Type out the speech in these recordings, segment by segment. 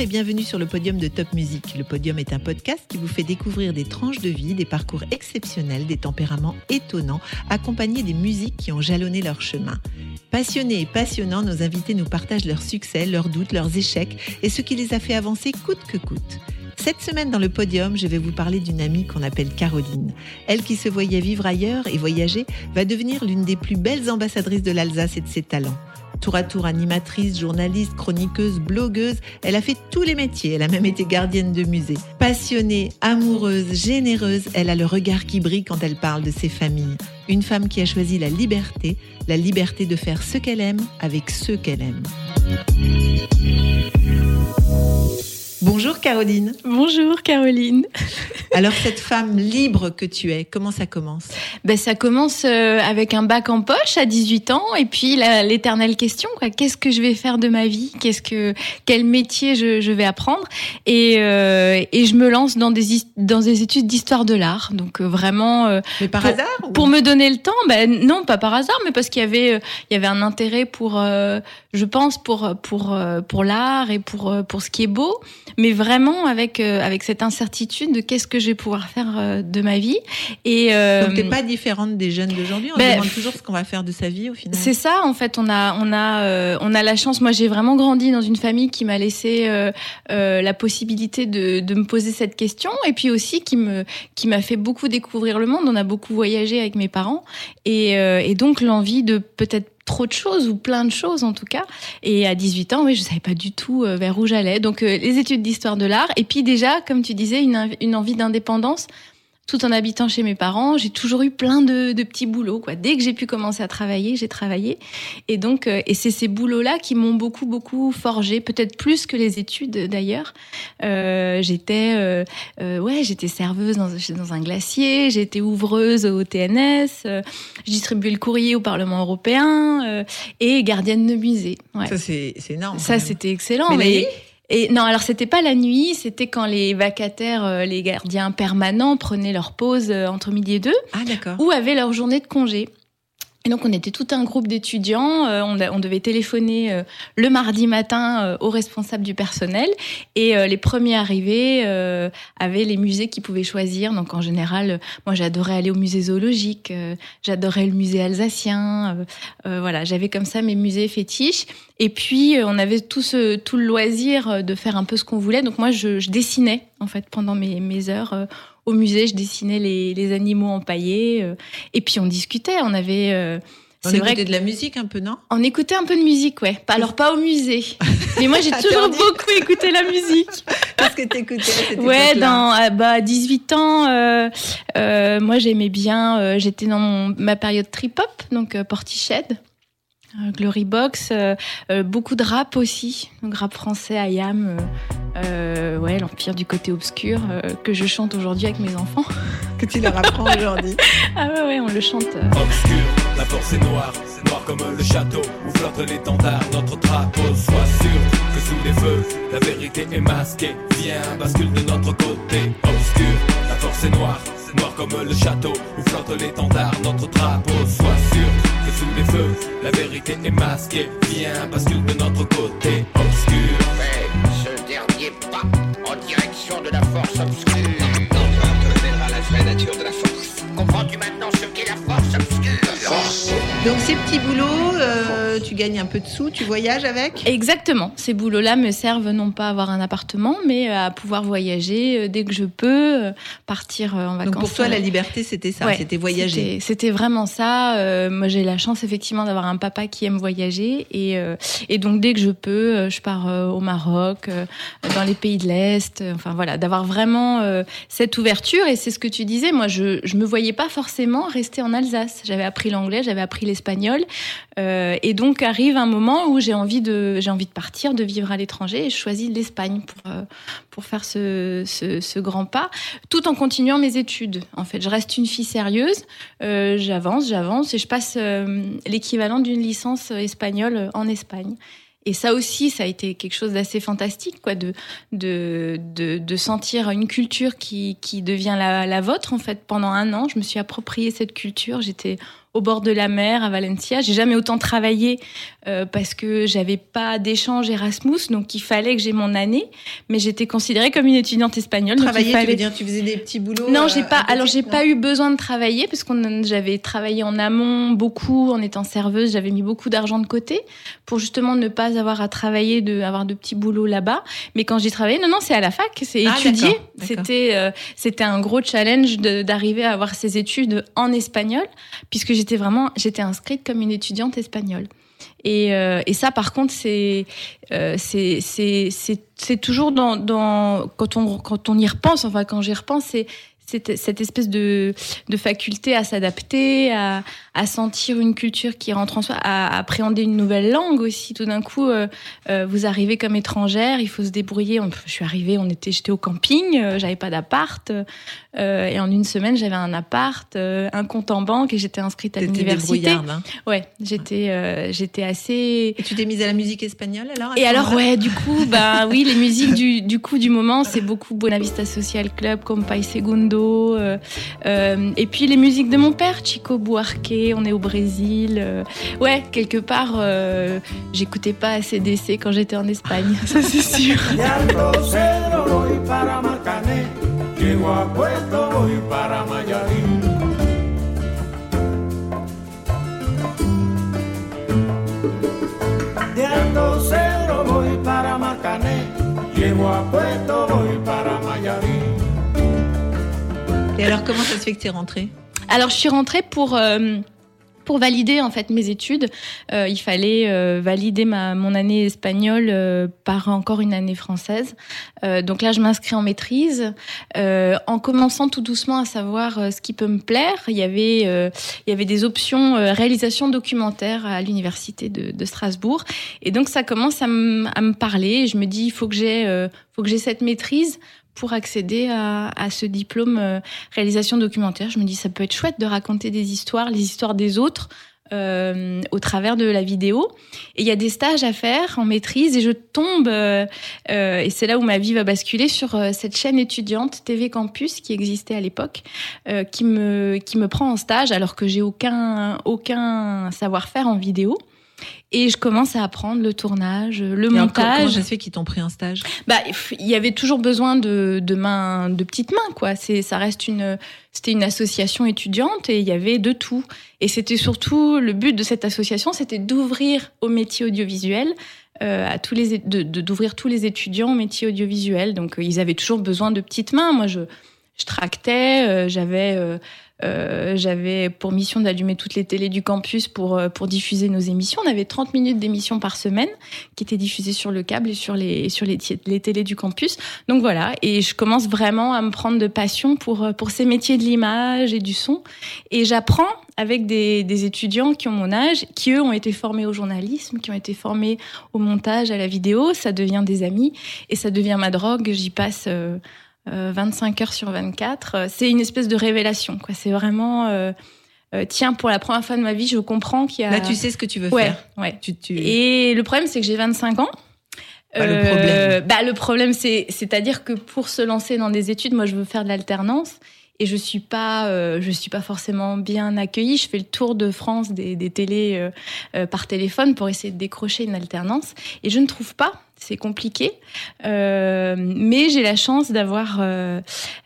Et bienvenue sur le podium de Top Music. Le podium est un podcast qui vous fait découvrir des tranches de vie, des parcours exceptionnels, des tempéraments étonnants, accompagnés des musiques qui ont jalonné leur chemin. Passionnés et passionnants, nos invités nous partagent leurs succès, leurs doutes, leurs échecs et ce qui les a fait avancer coûte que coûte. Cette semaine dans le podium, je vais vous parler d'une amie qu'on appelle Caroline. Elle qui se voyait vivre ailleurs et voyager va devenir l'une des plus belles ambassadrices de l'Alsace et de ses talents. Tour à tour animatrice, journaliste, chroniqueuse, blogueuse, elle a fait tous les métiers, elle a même été gardienne de musée. Passionnée, amoureuse, généreuse, elle a le regard qui brille quand elle parle de ses familles. Une femme qui a choisi la liberté, la liberté de faire ce qu'elle aime avec ceux qu'elle aime. Bonjour Caroline. Bonjour Caroline. Alors cette femme libre que tu es, comment ça commence? Ben, Ça commence euh, avec un bac en poche à 18 ans et puis l'éternelle question, qu'est-ce que je vais faire de ma vie? Qu'est-ce que Quel métier je, je vais apprendre? Et, euh, et, je me lance dans des, dans des études d'histoire de l'art. Donc euh, vraiment... Euh, mais par pour, hasard Pour me donner le temps, ben, non, pas par hasard, mais parce qu'il y avait, il y avait un intérêt pour, je pense, pour, pour, pour l'art et pour, pour ce qui est beau mais vraiment avec euh, avec cette incertitude de qu'est-ce que je vais pouvoir faire euh, de ma vie. Et euh, donc t'es pas différente des jeunes d'aujourd'hui? On ben, demande toujours ce qu'on va faire de sa vie au final. C'est ça en fait. On a on a on a la chance. Moi j'ai vraiment grandi dans une famille qui m'a laissé la possibilité de de me poser cette question et puis aussi qui me qui m'a fait beaucoup découvrir le monde. On a beaucoup voyagé avec mes parents et et donc l'envie de peut-être trop de choses ou plein de choses en tout cas. Et à 18 ans, oui, je savais pas du tout euh, vers où j'allais. Donc euh, les études d'histoire de l'art et puis déjà, comme tu disais, une, une envie d'indépendance tout en habitant chez mes parents, j'ai toujours eu plein de, de, petits boulots. Quoi. Dès que j'ai pu commencer à travailler, j'ai travaillé. Et donc, euh, et c'est ces boulots-là qui m'ont beaucoup, beaucoup forgé, peut-être plus que les études d'ailleurs. Euh, j'étais, euh, ouais, j'étais serveuse dans, dans un glacier, j'étais ouvreuse au TNS, je distribuais le courrier au Parlement européen et gardienne de musée. Ouais. Ça, c'est énorme. Ça, c'était excellent. Mais, mais et non, alors c'était pas la nuit, c'était quand les vacataires, euh, les gardiens permanents prenaient leur pause euh, entre midi et deux, ah, d'accord. ou avaient leur journée de congé. Et donc on était tout un groupe d'étudiants, euh, on, on, devait téléphoner euh, le mardi matin euh, aux responsables du personnel et les premiers arrivés avaient les musées qu'ils pouvaient choisir. Donc en général, moi j'adorais aller au musée zoologique, j'adorais le musée alsacien, voilà, j'avais comme ça mes musées fétiches. Et puis on avait tout, ce, tout le loisir de faire un peu ce qu'on voulait. Donc moi je, je dessinais en fait pendant mes, mes heures au musée, je dessinais les, les animaux empaillés. Euh, et puis on discutait. On avait. Euh, on écoutait de la musique un peu, non? On écoutait un peu de musique, ouais. Alors pas au musée, mais moi j'ai toujours beaucoup écouté la musique. Qu'est-ce que t'écoutais Ouais, dans euh, bah 18 ans, euh, euh, moi j'aimais bien. J'étais dans mon, ma période trip hop, donc Portiched. Euh, Glory Box, euh, euh, beaucoup de rap aussi, donc rap français, IAM, euh, ouais, l'Empire du côté obscur, que je chante aujourd'hui avec mes enfants. que tu leur apprends aujourd'hui. ah ouais, ouais, on le chante. Obscur, la force est noire, c'est noir comme le château où flotte l'étendard, notre drapeau. Sois sûr que sous les feux, la vérité est masquée. Viens, bascule de notre côté. Obscur, la force est noire, c'est noir comme le château où flotte l'étendard, notre drapeau. Sois sûr sous les feux, la vérité est masquée. Viens, bascule de notre côté obscur. Fais direction de la force obscure. Enfin, te révélera la vraie nature de la force. Comprends-tu maintenant ce qu'est la force obscure? Force. Donc ces petits boulots, euh, tu gagnes un peu de sous, tu voyages avec? Exactement. Ces boulots-là me servent non pas à avoir un appartement, mais à pouvoir voyager euh, dès que je peux, euh, partir en vacances. Donc pour toi, la liberté, c'était ça, c'était voyager. C'était vraiment ça. moi, j'ai la chance effectivement d'avoir un papa qui aime voyager, et, et donc dès que je peux, je pars au Maroc, dans les pays de l'Est. Enfin voilà, d'avoir vraiment cette ouverture. Et c'est ce que tu disais. Moi, je je me voyais pas forcément rester en Alsace. J'avais appris l'anglais, j'avais appris l'espagnol. Euh, et donc arrive un moment où j'ai envie de j'ai envie de partir, de vivre à l'étranger, et je choisis l'Espagne pour euh, pour faire ce, ce, grand pas, tout en continuant mes études. En fait, je reste une fille sérieuse, euh, j'avance, j'avance, et je passe l'équivalent d'une licence espagnole en Espagne. Et ça aussi, ça a été quelque chose d'assez fantastique, quoi, de, de, de, de, sentir une culture qui, qui devient la, la vôtre, en fait. Pendant un an, je me suis approprié cette culture. J'étais au bord de la mer à Valencia. J'ai jamais autant travaillé euh, parce que j'avais pas d'échange Erasmus, donc il fallait que j'ai mon année. Mais j'étais considérée comme une étudiante espagnole. Travailler, fallait... tu veux dire, tu faisais des petits boulots Non, j'ai euh, pas. à côté, Alors j'ai pas eu besoin de travailler parce qu'on j'avais travaillé en amont beaucoup en étant serveuse. J'avais mis beaucoup d'argent de côté pour justement ne pas avoir à travailler, de avoir de petits boulots là-bas. Mais quand j'ai travaillé, non, non, c'est à la fac, c'est Ah, étudier. C'était euh, c'était un gros challenge d'arriver à avoir ces études en espagnol puisque j'étais vraiment j'étais inscrite comme une étudiante espagnole. Et, euh, et ça, par contre, c'est euh, toujours dans dans quand on quand on y repense, enfin quand j'y repense, c'est c'est cette espèce de de faculté à s'adapter, à à sentir une culture qui rentre en soi, à appréhender une nouvelle langue aussi. Tout d'un coup, euh, euh, vous arrivez comme étrangère, il faut se débrouiller. On- je suis arrivée, on était, j'étais au camping, euh, j'avais pas d'appart, euh, et en une semaine j'avais un appart, euh, un compte en banque, et j'étais inscrite à l'université. débrouillarde, hein. Ouais, j'étais euh, j'étais assez Et tu t'es mise à la musique espagnole alors et alors, ouais, du coup, bah oui, les musiques du, du coup du moment, c'est beaucoup Buenavista Social Club, Compay Segundo, euh, euh, et puis les musiques de mon père, Chico Buarque, on est au Brésil. euh, ouais, quelque part, euh, j'écoutais pas ACDC quand j'étais en Espagne, ça c'est sûr. Et alors, comment ça se fait que t'es rentrée? Alors, je suis rentrée pour euh, pour valider en fait mes études. Euh, il fallait euh, valider ma mon année espagnole euh, par encore une année française. Euh, donc là, je m'inscris en maîtrise, euh, en commençant tout doucement à savoir euh, ce qui peut me plaire. Il y avait il y avait des options réalisation documentaire à l'université de, de Strasbourg, et donc ça commence à, me- à me parler. Je me dis, il faut que j'ai faut que j'ai cette maîtrise pour accéder à, à ce diplôme euh, réalisation documentaire. Je me dis, ça peut être chouette de raconter des histoires, les histoires des autres. euh, au travers de la vidéo et il y a des stages à faire en maîtrise et je tombe euh, euh, et c'est là où ma vie va basculer sur euh, cette chaîne étudiante TV Campus qui existait à l'époque euh, qui me qui me prend en stage alors que j'ai aucun aucun savoir-faire en vidéo et je commence à apprendre le tournage, le Et co- Comment montage. ça se fait qu'ils t'ont pris un stage? Bah, il y avait toujours besoin de, de mains, de petites mains, quoi. C'est, ça reste une, c'était une association étudiante et il y avait de tout. Et c'était surtout le but de cette association, c'était d'ouvrir au métier audiovisuel, euh, à tous les, de- d'ouvrir tous les étudiants au métier audiovisuel. Donc, euh, ils avaient toujours besoin de petites mains. Moi, je, je tractais, euh, j'avais, euh, j'avais pour mission d'allumer toutes les télés du campus pour, euh, pour diffuser nos émissions. On avait 30 minutes d'émissions par semaine qui étaient diffusées sur le câble et sur les, sur les, télés du campus. Donc voilà, et je commence vraiment à me prendre de passion pour, euh, pour ces métiers de l'image et du son. Et j'apprends avec des, des étudiants qui ont mon âge, qui eux ont été formés au journalisme, qui ont été formés au montage, à la vidéo. Ça devient des amis et ça devient ma drogue. J'y passe euh, 25 heures sur 24. Euh, C'est une espèce de révélation. quoi. C'est vraiment... euh, euh, tiens, pour la première fois de ma vie, je comprends qu'il y a... Là, tu sais ce que tu veux ouais, faire. ouais. Tu, tu... Et le problème, c'est que j'ai 25 ans. Bah, le problème. bah, le problème, c'est, c'est-à-dire que pour se lancer dans des études, moi, je veux faire de l'alternance et je suis pas, euh, je suis pas forcément bien accueillie. Je fais le tour de France des, des télés euh, euh, par téléphone pour essayer de décrocher une alternance et je ne trouve pas. C'est compliqué, Euh, mais j'ai la chance d'avoir euh,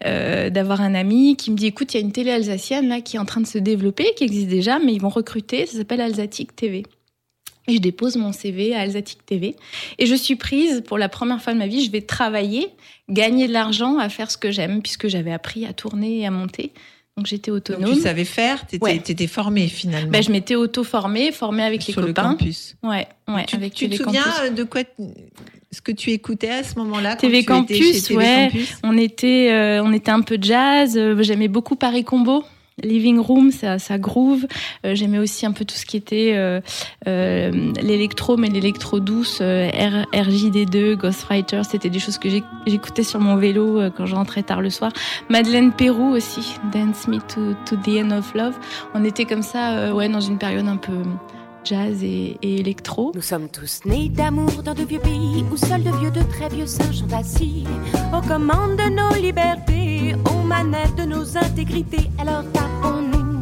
euh, d'avoir un ami qui me dit écoute, il y a une télé alsacienne là qui est en train de se développer, qui existe déjà, mais ils vont recruter. Ça s'appelle Alsatic TV. Et je dépose mon CV à Alsatic TV. Et je suis prise pour la première fois de ma vie. Je vais travailler, gagner de l'argent à faire ce que j'aime, puisque j'avais appris à tourner et à monter. Donc j'étais Donc, autonome. tu savais faire, Ouais. t'étais formée finalement. Ben, je m'étais auto-formée, formée avec sur les le copains. campus. Ouais, ouais, tu avec tu te souviens Campus. euh, de quoi ce que tu écoutais à ce moment-là quand TV tu étais chez Campus, TV ouais. Campus? On était, euh, on était un peu jazz. euh, J'aimais beaucoup Paris Combo. Living room, ça, ça groove. Euh, J'aimais aussi un peu tout ce qui était euh, euh, l'électro, mais l'électro douce, euh, R- RJD2, Ghostwriter. C'était des choses que j'écoutais sur mon vélo euh, quand je rentrais tard le soir. Madeleine Pérou aussi, Dance Me to, to the End of Love. On était comme ça, ouais, dans une période un peu jazz et, électro. Nous sommes tous nés d'amour dans de vieux pays où seuls de vieux, de très vieux singes sont assis aux commandes de nos libertés, aux manettes de nos intégrités. Alors tapons-nous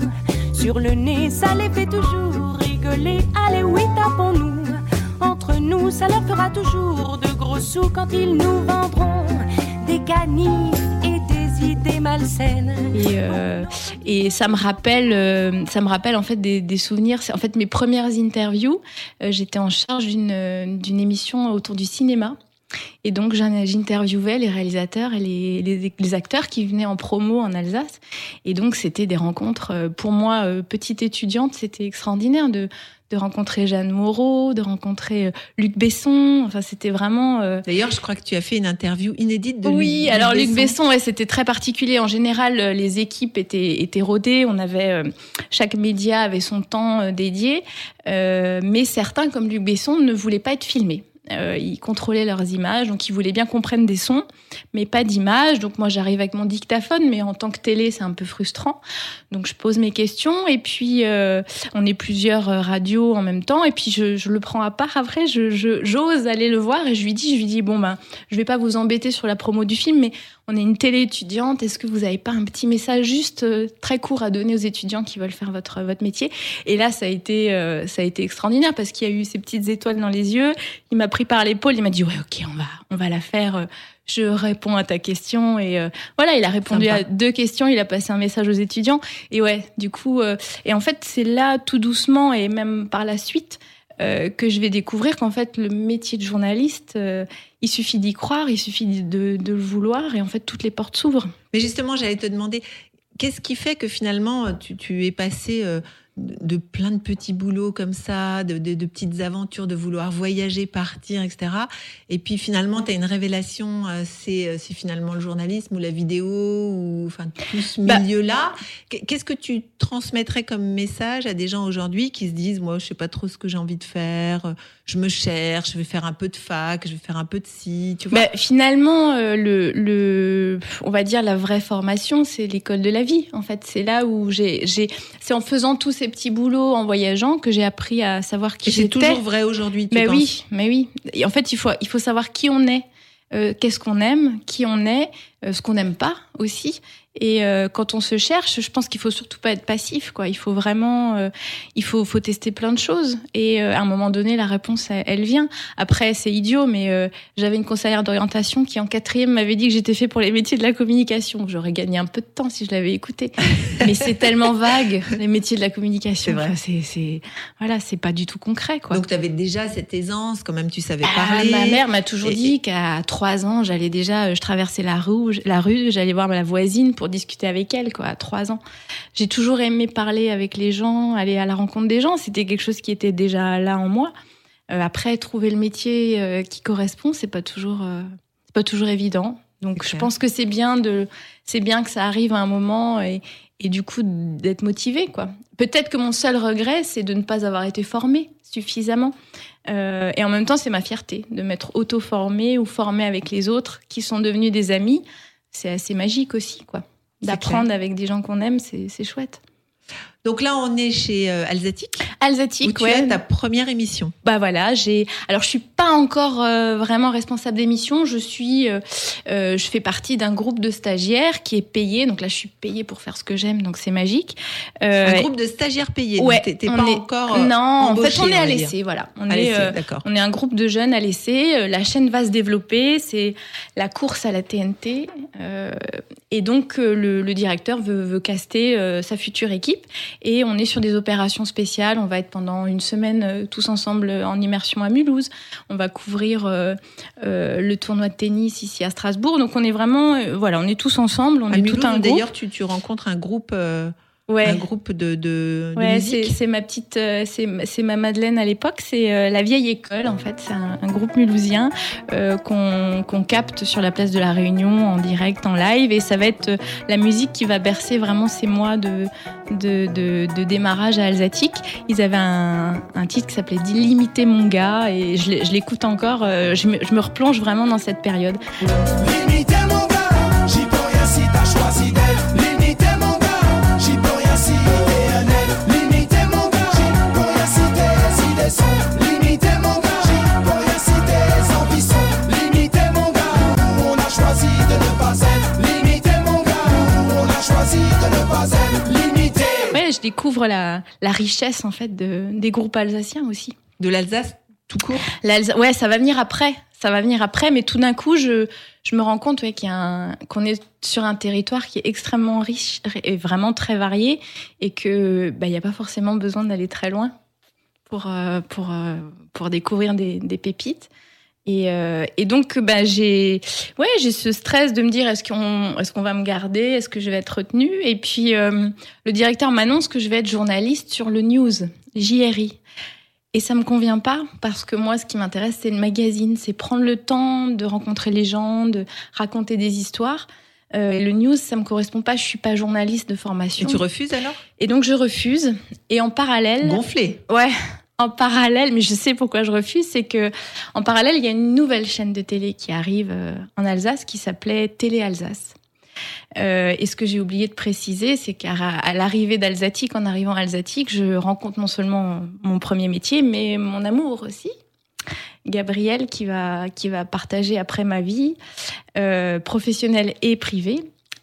sur le nez, ça les fait toujours rigoler. Allez, oui, tapons-nous entre nous, ça leur fera toujours de gros sous quand ils nous vendront des canifs idées malsaines. Et, euh, et ça me rappelle, euh, ça me rappelle en fait des, des souvenirs. En fait mes premières interviews. Euh, J'étais en charge d'une émission autour du cinéma. Et donc j'in- j'interviewais les réalisateurs et les, les, les acteurs qui venaient en promo en Alsace. Et donc c'était des rencontres, pour moi, petite étudiante, c'était extraordinaire de, de rencontrer Jeanne Moreau, de rencontrer euh, Luc Besson. Enfin c'était vraiment... euh, D'ailleurs, je crois que tu as fait une interview inédite de oui, Luc- alors Luc Besson, ouais, c'était très particulier. En général, euh, les équipes étaient, étaient rodées. On avait euh, chaque média avait son temps dédié, Euh, mais certains, comme Luc Besson, ne voulaient pas être filmés. Euh, ils contrôlaient leurs images, donc ils voulaient bien qu'on prenne des sons, mais pas d'images. Donc moi, j'arrive avec mon dictaphone, mais en tant que télé, c'est un peu frustrant. Donc je pose mes questions, et puis euh, on est plusieurs euh, radios en même temps, et puis je, le prends à part. Après, je j'ose aller le voir, et je lui dis, je lui dis, bon ben, je vais pas vous embêter sur la promo du film, mais on est une télé étudiante. Est-ce que vous avez pas un petit message juste très court à donner aux étudiants qui veulent faire votre votre métier? Et là, ça a été ça a été extraordinaire parce qu'il y a eu ces petites étoiles dans les yeux. Il m'a pris par l'épaule, il m'a dit ouais ok on va on va la faire. euh, Je réponds à ta question et euh, voilà il a répondu Sympa. à deux questions. Il a passé un message aux étudiants et ouais du coup euh, et en fait c'est là tout doucement et même par la suite euh, que je vais découvrir qu'en fait le métier de journaliste, il suffit d'y croire, il suffit de, de le vouloir et en fait toutes les portes s'ouvrent. Mais justement, j'allais te demander, qu'est-ce qui fait que finalement, tu, tu es passé de plein de petits boulots comme ça, de, de- de petites aventures, de vouloir voyager, partir, etc. Et puis finalement, tu as une révélation, euh, c'est euh, c'est finalement le journalisme ou la vidéo, ou enfin tout ce Bah. milieu-là. Qu- Qu'est-ce que tu transmettrais comme message à des gens aujourd'hui qui se disent, moi, je sais pas trop ce que j'ai envie de faire, je me cherche, je vais faire un peu de fac, je vais faire un peu de ci, tu vois? Bah, finalement, euh, le, le, on va dire la vraie formation, c'est l'école de la vie. En fait, c'est là où j'ai, j'ai, c'est en faisant tous ces petits boulots, en voyageant, que j'ai appris à savoir qui Et c'est j'étais. toujours vrai aujourd'hui, Mais penses oui, mais oui. Et en fait, il faut, il faut savoir qui on est, euh, qu'est-ce qu'on aime, qui on est, euh, ce qu'on n'aime pas aussi. Et euh, quand on se cherche, je pense qu'il faut surtout pas être passif, quoi. Il faut vraiment, euh, il faut, faut tester plein de choses. Et euh, à un moment donné, la réponse, elle, elle vient. Après, c'est idiot, mais euh, j'avais une conseillère d'orientation qui, en quatrième, m'avait dit que j'étais fait pour les métiers de la communication. J'aurais gagné un peu de temps si je l'avais écouté. mais c'est tellement vague, les métiers de la communication. C'est c'est, c'est, voilà, c'est pas du tout concret, quoi. Donc tu avais déjà cette aisance, quand même tu savais Ah, parler. ma mère m'a toujours Et- dit qu'à trois ans, j'allais déjà, euh, je traversais la rue, la rue, j'allais voir la voisine pour discuter avec elle, quoi, à trois ans. J'ai toujours aimé parler avec les gens, aller à la rencontre des gens. C'était quelque chose qui était déjà là en moi. Euh, après, trouver le métier euh, qui correspond, c'est pas toujours, euh, c'est pas toujours évident. Donc, je clair. pense que c'est bien de, c'est bien que ça arrive à un moment et, et du coup d'être motivé, quoi. Peut-être que mon seul regret, c'est de ne pas avoir été formée suffisamment. Euh, et en même temps, c'est ma fierté de m'être auto-formée ou formée avec les autres qui sont devenus des amis. C'est assez magique aussi, quoi. D'apprendre avec des gens qu'on aime, c'est chouette. Donc là on est chez euh, Alsatique, où Alsatique, tu ouais. as ta première émission. Bah voilà, j'ai. Alors je suis pas encore euh, vraiment responsable d'émission. Je suis, euh, euh, je fais partie d'un groupe de stagiaires qui est payé. Donc là, je suis payée pour faire ce que j'aime, donc c'est magique. Un groupe de stagiaires payés. ouais, t'es- pas est- encore. non, en fait, on est à l'essai, voilà. On À est, l'essai, d'accord. on est un groupe de jeunes à l'essai. La chaîne va se développer. C'est la course à la TNT. et donc, le, le directeur veut, veut caster sa future équipe. Et on est sur des opérations spéciales. On va être pendant une semaine euh, tous ensemble euh, en immersion à Mulhouse. On va couvrir euh, le tournoi de tennis ici à Strasbourg. Donc, on est vraiment, voilà, on est tous ensemble. On À est Mulhouse, tout un groupe. D'ailleurs, tu, tu rencontres un groupe Ouais. Un groupe de, de, de Ouais, c'est musique. c'est ma petite, euh, c'est c'est ma Madeleine à l'époque. C'est euh, la vieille école en fait. C'est un, un groupe mulhousien euh, qu'on qu'on capte sur la place de la Réunion en direct, en live, et ça va être euh, la musique qui va bercer vraiment ces mois de de, de, de démarrage à Alsatique. Ils avaient un, un titre qui s'appelait D'illimité mon gars, et je l'écoute encore. je, me, je me replonge vraiment dans cette période. Limité mon découvre la, la richesse en fait de, des groupes alsaciens aussi. De l'Alsace tout court. Ouais, ça va venir après. Ça va venir après, mais tout d'un coup, je, je me rends compte ouais, qu'on est sur un territoire qui est extrêmement riche et vraiment très varié, et que bah, il n'y a pas forcément besoin d'aller très loin pour euh, pour euh, pour découvrir des, des pépites. Et, euh, et donc, bah, j'ai ouais, j'ai ce stress de me dire est-ce qu'on est-ce qu'on va me garder, est-ce que je vais être retenue? Et puis euh, le directeur m'annonce que je vais être journaliste sur le news JRI. Et ça me convient pas parce que moi, ce qui m'intéresse, c'est le magazine, c'est prendre le temps de rencontrer les gens, de raconter des histoires. Euh, et le news, ça me correspond pas. Je suis pas journaliste de Et formation. tu refuses alors? Et donc je refuse. Et en parallèle, Gonflé. ouais, en parallèle, mais je sais pourquoi je refuse, c'est que en parallèle, il y a une nouvelle chaîne de télé qui arrive euh, en Alsace qui s'appelait Télé Alsace. Euh, et ce que j'ai oublié de préciser, c'est qu'à l'arrivée d'Alsatique, en arrivant à Alsatique, je rencontre non seulement mon premier métier, mais mon amour aussi. Gabriel qui va qui va partager après ma vie euh, professionnelle et privée.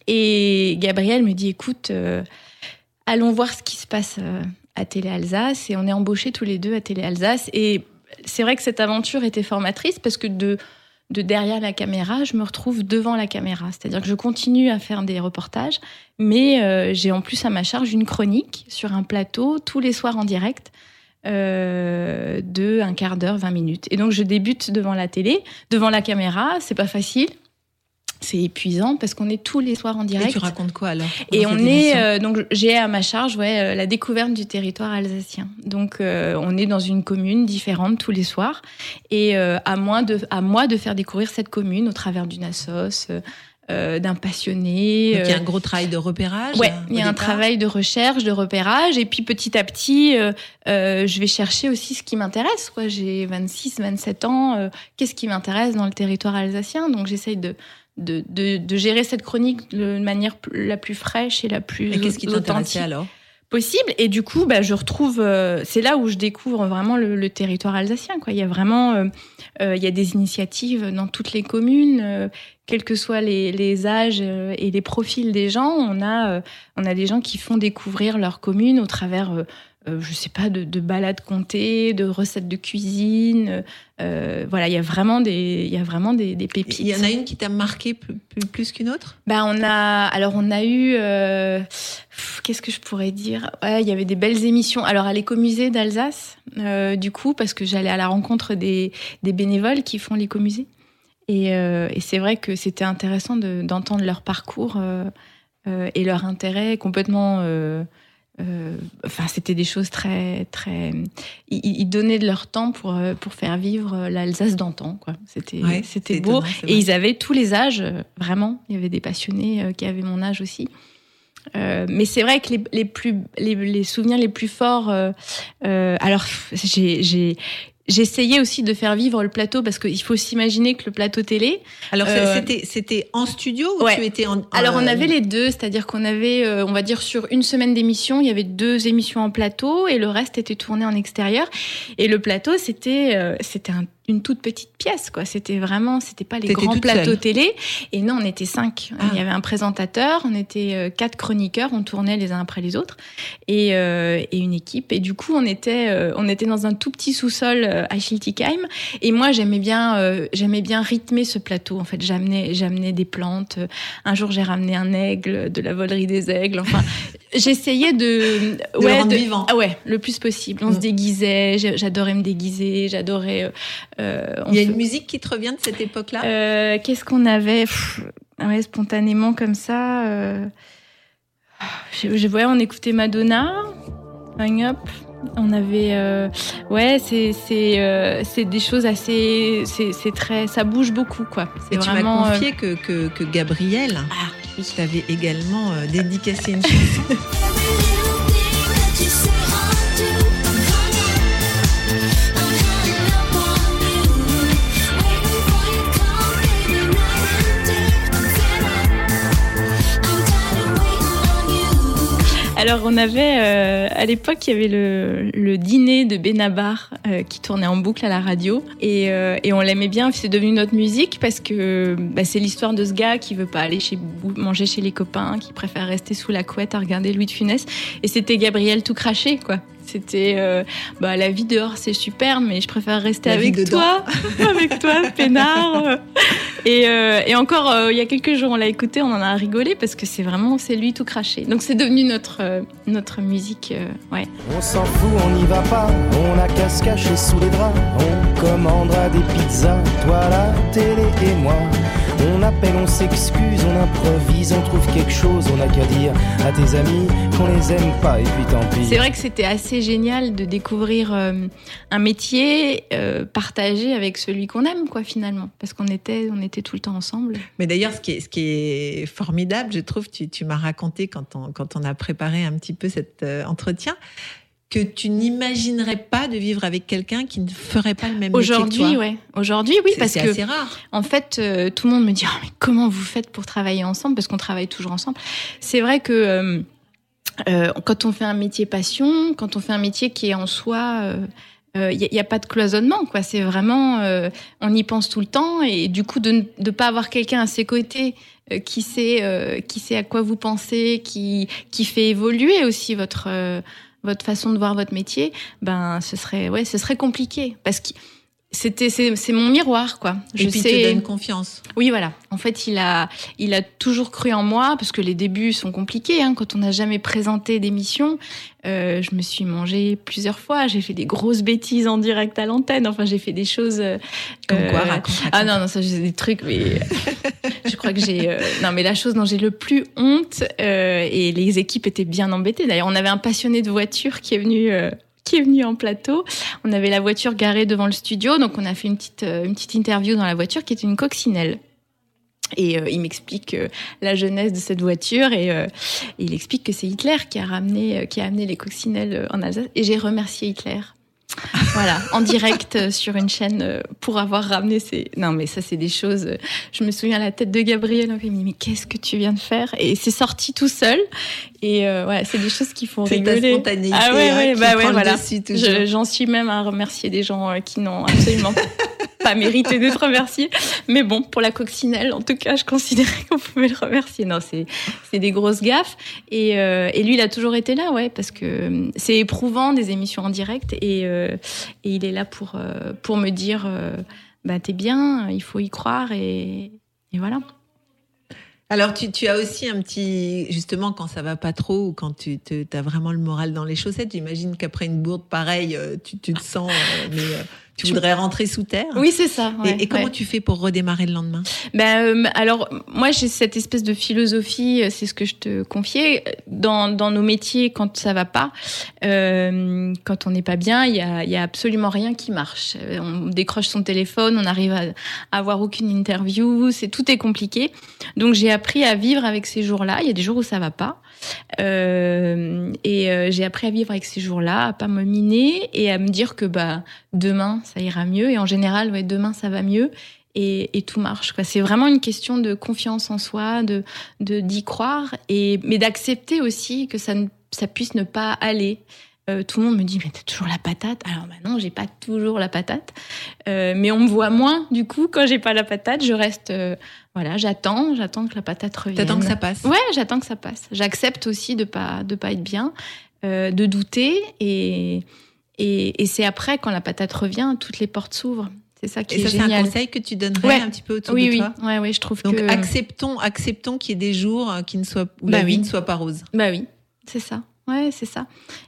Et Gabriel me dit écoute, allons voir ce qui se passe à Télé Alsace et on est embauchés tous les deux à Télé Alsace et c'est vrai que cette aventure était formatrice parce que de de derrière la caméra, je me retrouve devant la caméra. C'est-à-dire que je continue à faire des reportages, mais euh, j'ai en plus à ma charge une chronique sur un plateau tous les soirs en direct euh, de un quart d'heure, 20 minutes. Et donc je débute devant la télé, devant la caméra. C'est pas facile. C'est épuisant parce qu'on est tous les soirs en Et direct. tu racontes quoi alors Et on est euh, donc j'ai à ma charge ouais euh, la découverte du territoire alsacien. Donc euh, on est dans une commune différente tous les soirs et à moi de à moi de faire découvrir cette commune au travers d'une assos, euh, d'un passionné. Donc il y a un gros travail de repérage. Ouais, euh, il y a un départ. travail de recherche, de repérage, et puis petit à petit, je vais chercher aussi ce qui m'intéresse. J'ai 26, 27 ans. Qu'est-ce qui m'intéresse dans le territoire alsacien? Donc j'essaye de, de, de, de gérer cette chronique de manière la plus fraîche et la plus Et qu'est-ce qui authentique t'intéressait alors? possible. Et du coup, bah, je retrouve, euh, c'est là où je découvre vraiment le, le territoire alsacien. Quoi. Il y a vraiment, euh, euh, il y a des initiatives dans toutes les communes, quels que soient les, les âges et les profils des gens. On a, on a des gens qui font découvrir leur commune au travers, euh, je sais pas, de, de balades comptées, de recettes de cuisine. Euh, voilà, il y a vraiment des, il y a vraiment des, des pépites. Il y en a une qui t'a marqué plus, plus- plus qu'une autre? Bah on a alors on a eu euh, qu'est-ce que je pourrais dire? Ouais, il y avait des belles émissions. Alors à l'écomusée d'Alsace euh, du coup parce que j'allais à la rencontre des, des bénévoles qui font l'écomusée. Et, et c'est vrai que c'était intéressant de- d'entendre leur parcours et leur intérêt complètement euh, enfin, c'était des choses très, très. Ils, ils donnaient de leur temps pour euh, pour faire vivre euh, l'Alsace d'antan, quoi. C'était, Ouais, c'était beau. étonnant, Et ils avaient tous les âges, vraiment. Il y avait des passionnés qui avaient mon âge aussi. Euh, mais c'est vrai que les, les plus les, les souvenirs les plus forts. euh, alors j'ai J'essayais aussi de faire vivre le plateau parce qu'il faut s'imaginer que le plateau télé, Alors Euh, c'était c'était en studio ou ouais. tu étais en alors on euh, avait les deux, c'est-à-dire qu'on avait, euh, on va dire sur une semaine d'émission, il y avait deux émissions en plateau et le reste était tourné en extérieur. Et le plateau, c'était, c'était un- une toute petite pièce, quoi. C'était vraiment, c'était pas les grands plateaux seule. télé. Et non, on était cinq. Ah. Il y avait un présentateur, on était euh, quatre chroniqueurs, on tournait les uns après les autres et, euh, et une équipe. Et du coup, on était, euh, on était dans un tout petit sous-sol à Schiltigheim. Et moi, j'aimais bien, euh, j'aimais bien rythmer ce plateau. En fait, j'amenais, j'amenais des plantes. Un jour, j'ai ramené un aigle de la volerie des aigles. Enfin, j'essayais de, De le rendre vivant. Ah ouais, le plus possible. On Mm. se déguisait. j'ai- J'adorais me déguiser. J'adorais. Euh, Il y a se- une musique qui te revient de cette époque-là? Euh, Qu'est-ce qu'on avait? Pff, ouais, spontanément comme ça. euh, Je, je voyais, on écoutait Madonna, Hang Up. On avait, euh, ouais, c'est c'est euh, c'est des choses assez, c'est c'est très, ça bouge beaucoup quoi. C'est Et tu m'as vraiment. euh, confié que, que, que Gabriel ah, oui. t'avait également dédicacé une chanson. Alors on avait euh, à l'époque il y avait le, le dîner de Benabar euh, qui tournait en boucle à la radio et, euh, et on l'aimait bien. C'est devenu notre musique parce que bah, c'est l'histoire de ce gars qui veut pas aller chez manger chez les copains, qui préfère rester sous la couette à regarder Louis de Funès. Et c'était Gabriel tout craché quoi. C'était euh, bah, la vie dehors c'est super mais je préfère rester La avec toi, avec toi peinard. Et, euh, et encore, euh, il y a quelques jours, on l'a écouté, on en a rigolé parce que c'est vraiment, c'est lui tout craché. Donc c'est devenu notre, euh, notre musique, euh, ouais. On s'en fout, on n'y va pas, on a qu'à se cacher sous les draps. On commandera des pizzas, toi la télé et moi. On appelle, on s'excuse, on improvise, on trouve quelque chose, on a qu'à dire à tes amis qu'on les aime pas et puis tant pis. C'est vrai que c'était assez génial de découvrir euh, un métier euh, partagé avec celui qu'on aime, quoi, finalement. Parce qu'on était, on était tout le temps ensemble. Mais d'ailleurs, ce qui est, ce qui est formidable, je trouve, tu, tu m'as raconté quand on, quand on a préparé un petit peu cet euh, entretien, que tu n'imaginerais pas de vivre avec quelqu'un qui ne ferait pas le même métier que Aujourd'hui, toi. ouais. Aujourd'hui, oui, C'est- parce c'est que assez rare. En fait, euh, tout le monde me dit Ah, mais comment vous faites pour travailler ensemble? Parce qu'on travaille toujours ensemble. C'est vrai que euh, euh, quand on fait un métier passion, quand on fait un métier qui est en soi, il n'y a, pas de cloisonnement. quoi. C'est vraiment, euh, on y pense tout le temps et du coup de ne pas avoir quelqu'un à ses côtés euh, qui sait, euh, qui sait à quoi vous pensez, qui qui fait évoluer aussi votre euh, votre façon de voir votre métier, ben ce serait ouais, ce serait compliqué. Parce que c'était c'est c'est mon miroir quoi. Et puis, il te donne confiance. Oui, voilà. En fait, il a, il a toujours cru en moi parce que les débuts sont compliqués. Hein. Quand on n'a jamais présenté d'émission, euh, je me suis mangée plusieurs fois. J'ai fait des grosses bêtises en direct à l'antenne. Enfin, j'ai fait des choses. euh, Comme quoi, euh, raconte, raconte. Ah non, non, ça, j'ai des trucs, mais je crois que j'ai. euh, Non, mais la chose dont j'ai le plus honte, euh, et les équipes étaient bien embêtées. D'ailleurs, on avait un passionné de voiture qui est venu. Qui est venu en plateau. On avait la voiture garée devant le studio, donc on a fait une petite, euh, une petite interview dans la voiture qui était une coccinelle. Et euh, il m'explique euh, la jeunesse de cette voiture et, euh, et il explique que c'est Hitler qui a ramené, qui a amené les coccinelles en Alsace. Et j'ai remercié Hitler. voilà, en direct sur une chaîne pour avoir ramené ces. Non, mais ça, c'est des choses. Je me souviens à la tête de Gabriel, me dit Mais qu'est-ce que tu viens de faire? Et c'est sorti tout seul. Et euh, ouais, c'est des choses qui font C'est ta rigoler. spontanéité Ah ouais, hein, ouais, bah ouais, voilà. Je- J'en suis même à remercier des gens euh, qui n'ont absolument pas mérité d'être remerciés. Mais bon, pour la coccinelle, en tout cas, je considérais qu'on pouvait le remercier. Non, c'est c'est des grosses gaffes. Et, euh, et lui, il a toujours été là, ouais, parce que euh, c'est éprouvant des émissions en direct. Et, euh, et il est là pour, euh, pour me dire bah, t'es bien, il faut y croire. Et, et voilà. Alors, tu, tu as aussi un petit, justement, quand ça va pas trop ou quand tu as vraiment le moral dans les chaussettes, j'imagine qu'après une bourde pareille, euh, tu, tu te sens, euh, mais euh, tu voudrais rentrer sous terre. Oui, c'est ça. Et, ouais, et comment ouais. tu fais pour redémarrer le lendemain? Ben, euh, alors, moi, j'ai cette espèce de philosophie, euh, c'est ce que je te confiais. Dans, dans nos métiers, quand ça va pas, euh, quand on n'est pas bien, il y a, y a absolument rien qui marche. Euh, On décroche son téléphone, on arrive à, à avoir aucune interview, c'est tout est compliqué. Donc, j'ai appris à vivre avec ces jours-là. Il y a des jours où ça va pas. Euh, et euh, j'ai appris à vivre avec ces jours-là, à pas me miner et à me dire que bah demain ça ira mieux. Et en général, ouais, demain ça va mieux et, tout marche. C'est vraiment une question de confiance en soi, de d'y croire et mais d'accepter aussi que ça ne, ça puisse ne pas aller. Euh, tout le monde me dit mais t'as toujours la patate? Alors bah non, j'ai pas toujours la patate, Euh, mais on me voit moins du coup quand j'ai pas la patate. Je reste euh, voilà, j'attends, j'attends que la patate revienne. T'attends que ça passe Ouais, j'attends que ça passe. J'accepte aussi de pas de pas être bien, de douter et et, et c'est après quand la patate revient, toutes les portes s'ouvrent. C'est ça qui Et est ça, c'est un génial. conseil que tu donnerais Ouais. un petit peu autour oui, de oui, toi? Ouais, ouais, je trouve Donc, que acceptons, acceptons qu'il y ait des jours qui ne soient, où Bah la vie oui. ne soit pas rose. Bah oui, c'est ça. Ouais, c'est ça.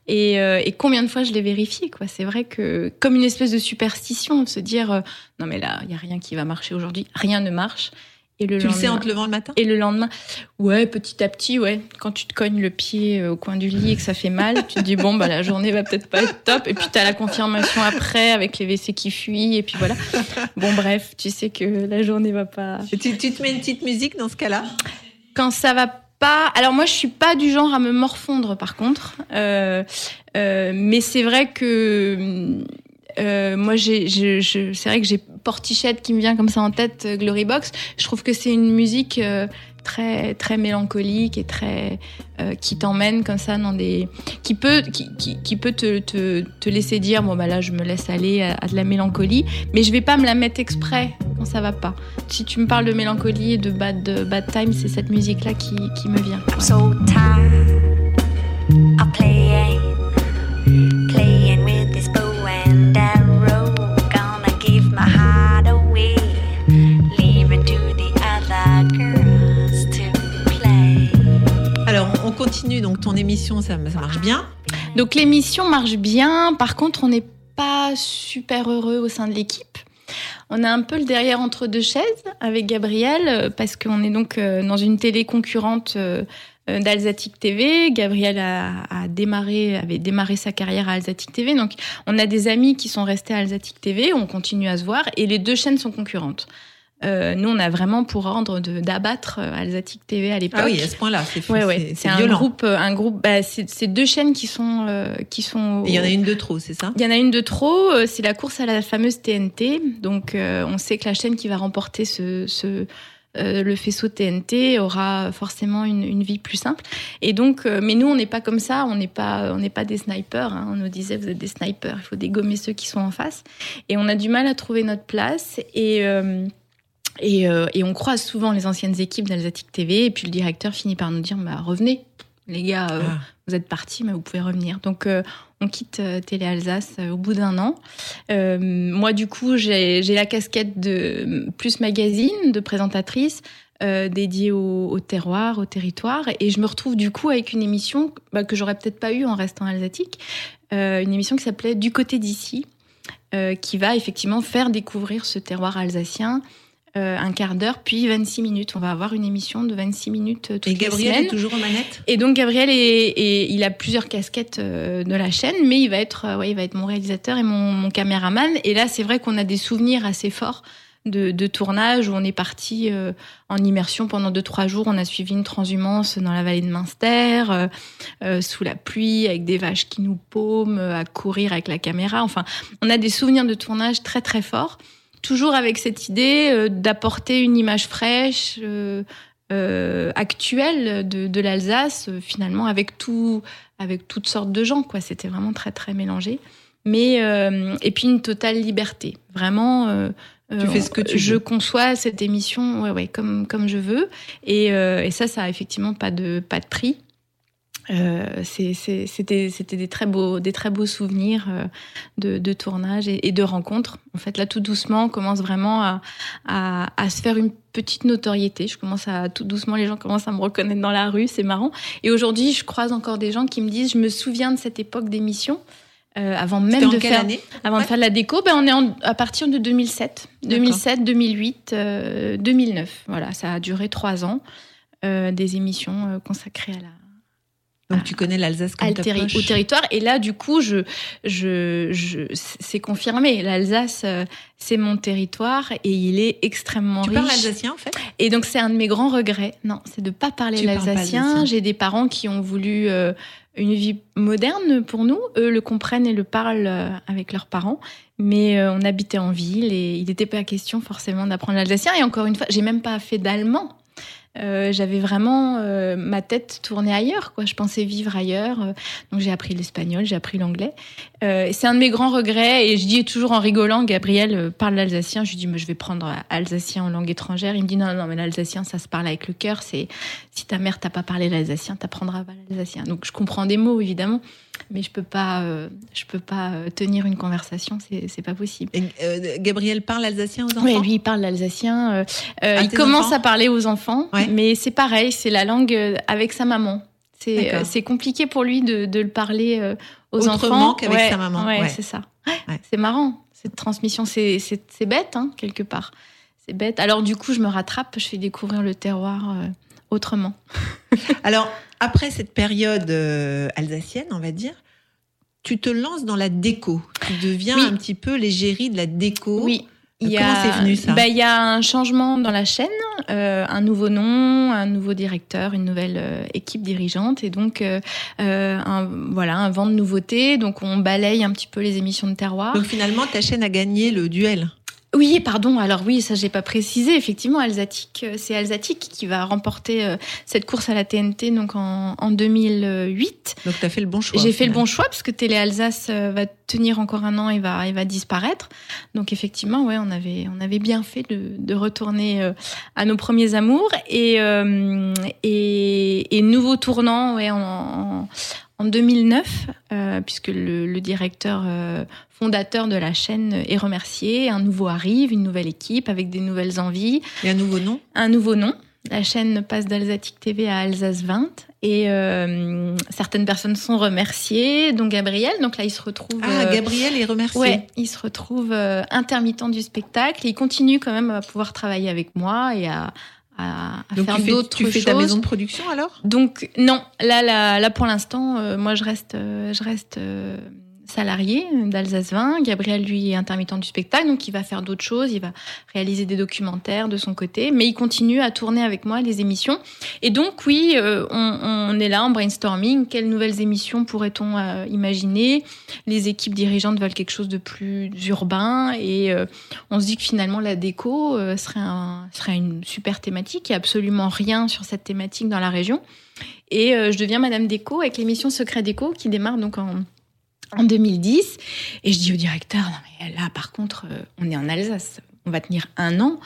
Et, euh, et combien de fois je l'ai vérifié, quoi. C'est vrai que, comme une espèce de superstition, de se dire, euh, non mais là, il y a rien qui va marcher aujourd'hui, rien ne marche. Et le Tu le sais en te levant le matin? Et le lendemain, ouais, petit à petit, ouais. Quand tu te cognes le pied euh, au coin du lit et que ça fait mal, tu te dis bon bah la journée va peut-être pas être top. Et puis t'as la confirmation après avec les WC qui fuient et puis voilà. Bon bref, tu sais que la journée va pas. Et tu, tu te mets une petite musique dans ce cas-là? Quand ça va pas, alors moi je suis pas du genre à me morfondre par contre, Euh, euh, mais c'est vrai que euh, moi c'est vrai que j'ai Portichette qui me vient comme ça en tête, euh, Glory Box. Je trouve que c'est une musique euh, très très mélancolique et très qui t'emmène comme ça dans des qui peut qui, peut te, te, te laisser dire bon bah là je me laisse aller à, de la mélancolie mais je vais pas me la mettre exprès quand ça va pas. Si tu me parles de mélancolie et de bad time c'est cette musique là qui, qui me vient. So tired continue. Donc, ton émission, ça, marche bien. Donc l'émission marche bien. Par contre, on n'est pas super heureux au sein de l'équipe. On a un peu le derrière entre deux chaises avec Gabriel euh, parce qu'on est donc euh, dans une télé concurrente euh, d'Alsatic TV. Gabriel a, a démarré, avait démarré sa carrière à Alsatic TV. Donc on a des amis qui sont restés à Alsatic TV. On continue à se voir et les deux chaînes sont concurrentes. Euh, nous, on a vraiment pour ordre d'abattre euh, Alsatic TV à l'époque. Ah oui, à ce point-là, c'est Ouais, c'est- ouais. c'est C'est un violent. groupe, euh, un groupe. Bah, c'est c'est deux chaînes qui sont euh, qui sont. Il y en a une de trop, c'est ça? Il y en a une de trop. euh, C'est la course à la fameuse TNT. Donc, euh, on sait que la chaîne qui va remporter ce, ce euh, le faisceau TNT aura forcément une, une vie plus simple. Et donc, euh, mais nous, on n'est pas comme ça. On n'est pas, on n'est pas des snipers. hein. On nous disait, vous êtes des snipers. Il faut dégommer ceux qui sont en face. Et on a du mal à trouver notre place. Et euh, et, euh, et on croise souvent les anciennes équipes d'Alsatic TV. Et puis le directeur finit par nous dire, bah, revenez, les gars. euh, Ah. vous êtes partis, mais vous pouvez revenir. Donc, euh, on quitte Télé Alsace au bout d'un an. Moi, du coup, j'ai la casquette de euh, plus magazine, de présentatrice. dédiée au, au terroir, au territoire, et je me retrouve du coup avec une émission bah, que j'aurais peut-être pas eu en restant alsatique, une émission qui s'appelait Du côté d'ici, qui va effectivement faire découvrir ce terroir alsacien, euh, un quart d'heure, puis 26 minutes. On va avoir une émission de 26 minutes euh, toutes Et les Gabriel semaines. est toujours aux manettes? Et donc Gabriel est, est- il a plusieurs casquettes euh, de la chaîne, mais il va être, euh, ouais, il va être mon réalisateur et mon, mon caméraman. Et là, c'est vrai qu'on a des souvenirs assez forts de, de tournage où on est parti euh, en immersion pendant deux trois jours. On a suivi une transhumance dans la vallée de Münster, euh, euh, sous la pluie, avec des vaches qui nous paument, à courir avec la caméra. Enfin, on a des souvenirs de tournage très très forts. Toujours avec cette idée euh, d'apporter une image fraîche. euh, euh, actuelle de, de l'Alsace, finalement, avec tout, avec toutes sortes de gens, quoi. C'était vraiment très, très mélangé. Mais, euh, et puis une totale liberté. Vraiment. euh, Tu fais ce que tu je veux. conçois cette émission, ouais, ouais, comme, comme je veux. Et, et ça, ça a effectivement pas de, pas de prix. Euh, C'était c'était des très beaux, des très beaux souvenirs euh, de, de tournage et, et de rencontres. En fait, là, tout doucement, on commence vraiment à, à, à se faire une petite notoriété. Je commence à tout doucement, les gens commencent à me reconnaître dans la rue, c'est marrant. Et aujourd'hui, je croise encore des gens qui me disent, je me souviens de cette époque d'émission. euh, avant même de faire année avant Ouais. de faire de la déco, ben on est en- à partir de 2007, D'accord. 2007, 2008, euh, 2009. Voilà, ça a duré trois ans, euh, des émissions euh, consacrées à la Donc, tu connais l'Alsace comme ta poche. au territoire. Et là, du coup, je, je, je, c'est confirmé. L'Alsace, euh, c'est mon territoire et il est extrêmement Tu riche. parles alsacien, en fait? Et donc c'est un de mes grands regrets. Non, c'est de pas parler Tu l'alsacien. alsacien. J'ai des parents qui ont voulu euh, une vie moderne pour nous. Eux le comprennent et le parlent euh, avec leurs parents. Mais euh, on habitait en ville et il n'était pas question forcément d'apprendre l'alsacien. Et encore une fois, j'ai même pas fait d'allemand. Euh, j'avais vraiment euh, ma tête tournée ailleurs, quoi. Je pensais vivre ailleurs, euh, donc j'ai appris l'espagnol, j'ai appris l'anglais. Euh, c'est un de mes grands regrets, et je dis toujours en rigolant, Gabriel euh, parle l'alsacien. Je lui dis, mais je vais prendre alsacien en langue étrangère. Il me dit, non, non, mais l'alsacien, ça se parle avec le cœur. C'est si ta mère t'a pas parlé l'alsacien, t'apprendras pas l'alsacien. Donc je comprends des mots évidemment, mais je peux pas, euh, je peux pas euh, tenir une conversation, c'est pas possible. Et, euh, Gabriel parle alsacien aux enfants? Oui, lui, il parle l'alsacien. il commence enfants? à parler aux enfants, Ouais. mais c'est pareil, c'est la langue avec sa maman. C'est euh, c'est compliqué pour lui de, de le parler euh, aux Autrement enfants. qu'avec Ouais, sa maman, Ouais, ouais. c'est ça. Ouais. C'est marrant. Cette transmission, c'est bête, hein, quelque part. c'est bête. Alors du coup, je me rattrape, je fais découvrir le terroir euh, autrement. Alors, après cette période euh, alsacienne, on va dire, tu te lances dans la déco. Tu deviens Oui. un petit peu l'égérie de la déco. Oui. Il y comment a- c'est venu, ça bah, Il y a un changement dans la chaîne, euh, un nouveau nom, un nouveau directeur, une nouvelle euh, équipe dirigeante et donc euh, euh, un, voilà, un vent de nouveautés. Donc on balaye un petit peu les émissions de terroir. Donc finalement, ta chaîne a gagné le duel. Oui, pardon. Alors oui, ça j'ai pas précisé. Effectivement, Alsatic, euh, c'est Alsatic qui va remporter euh, cette course à la TNT donc en, en 2008. Donc tu as fait le bon choix. J'ai fait le bon choix parce que Télé Alsace euh, va tenir encore un an et va, et va disparaître. Donc effectivement, ouais, on avait, on avait bien fait de, de retourner à nos premiers amours et, euh, et, et nouveau tournant, ouais, en, en, en 2009, euh, puisque le, le directeur euh, fondateur de la chaîne est remercié, un nouveau arrive, une nouvelle équipe avec des nouvelles envies Et un nouveau nom? Un nouveau nom. La chaîne passe d'Alsatic TV à Alsace 20 et euh, certaines personnes sont remerciées, dont Gabriel. Donc là, il se retrouve. Ah, euh, Gabriel est remercié. Ouais, il se retrouve euh, intermittent du spectacle. Et il continue quand même à pouvoir travailler avec moi et à, à, à Donc faire d'autres tu fais choses. ta maison de production alors? Donc non, là, là, là pour l'instant, euh, moi je reste, euh, je reste euh, salarié d'Alsace 20. Gabriel lui est intermittent du spectacle, donc il va faire d'autres choses, il va réaliser des documentaires de son côté, mais il continue à tourner avec moi les émissions. Et donc oui, euh, on, est là en brainstorming. Quelles nouvelles émissions pourrait-on euh, imaginer? Les équipes dirigeantes veulent quelque chose de plus urbain et euh, on se dit que finalement la déco euh, serait, serait une super thématique. Il n'y a absolument rien sur cette thématique dans la région. Et euh, je deviens Madame Déco avec l'émission Secret Déco qui démarre donc en, en 2010. Et je dis au directeur, non mais là par contre, euh, on est en Alsace, on va tenir un an.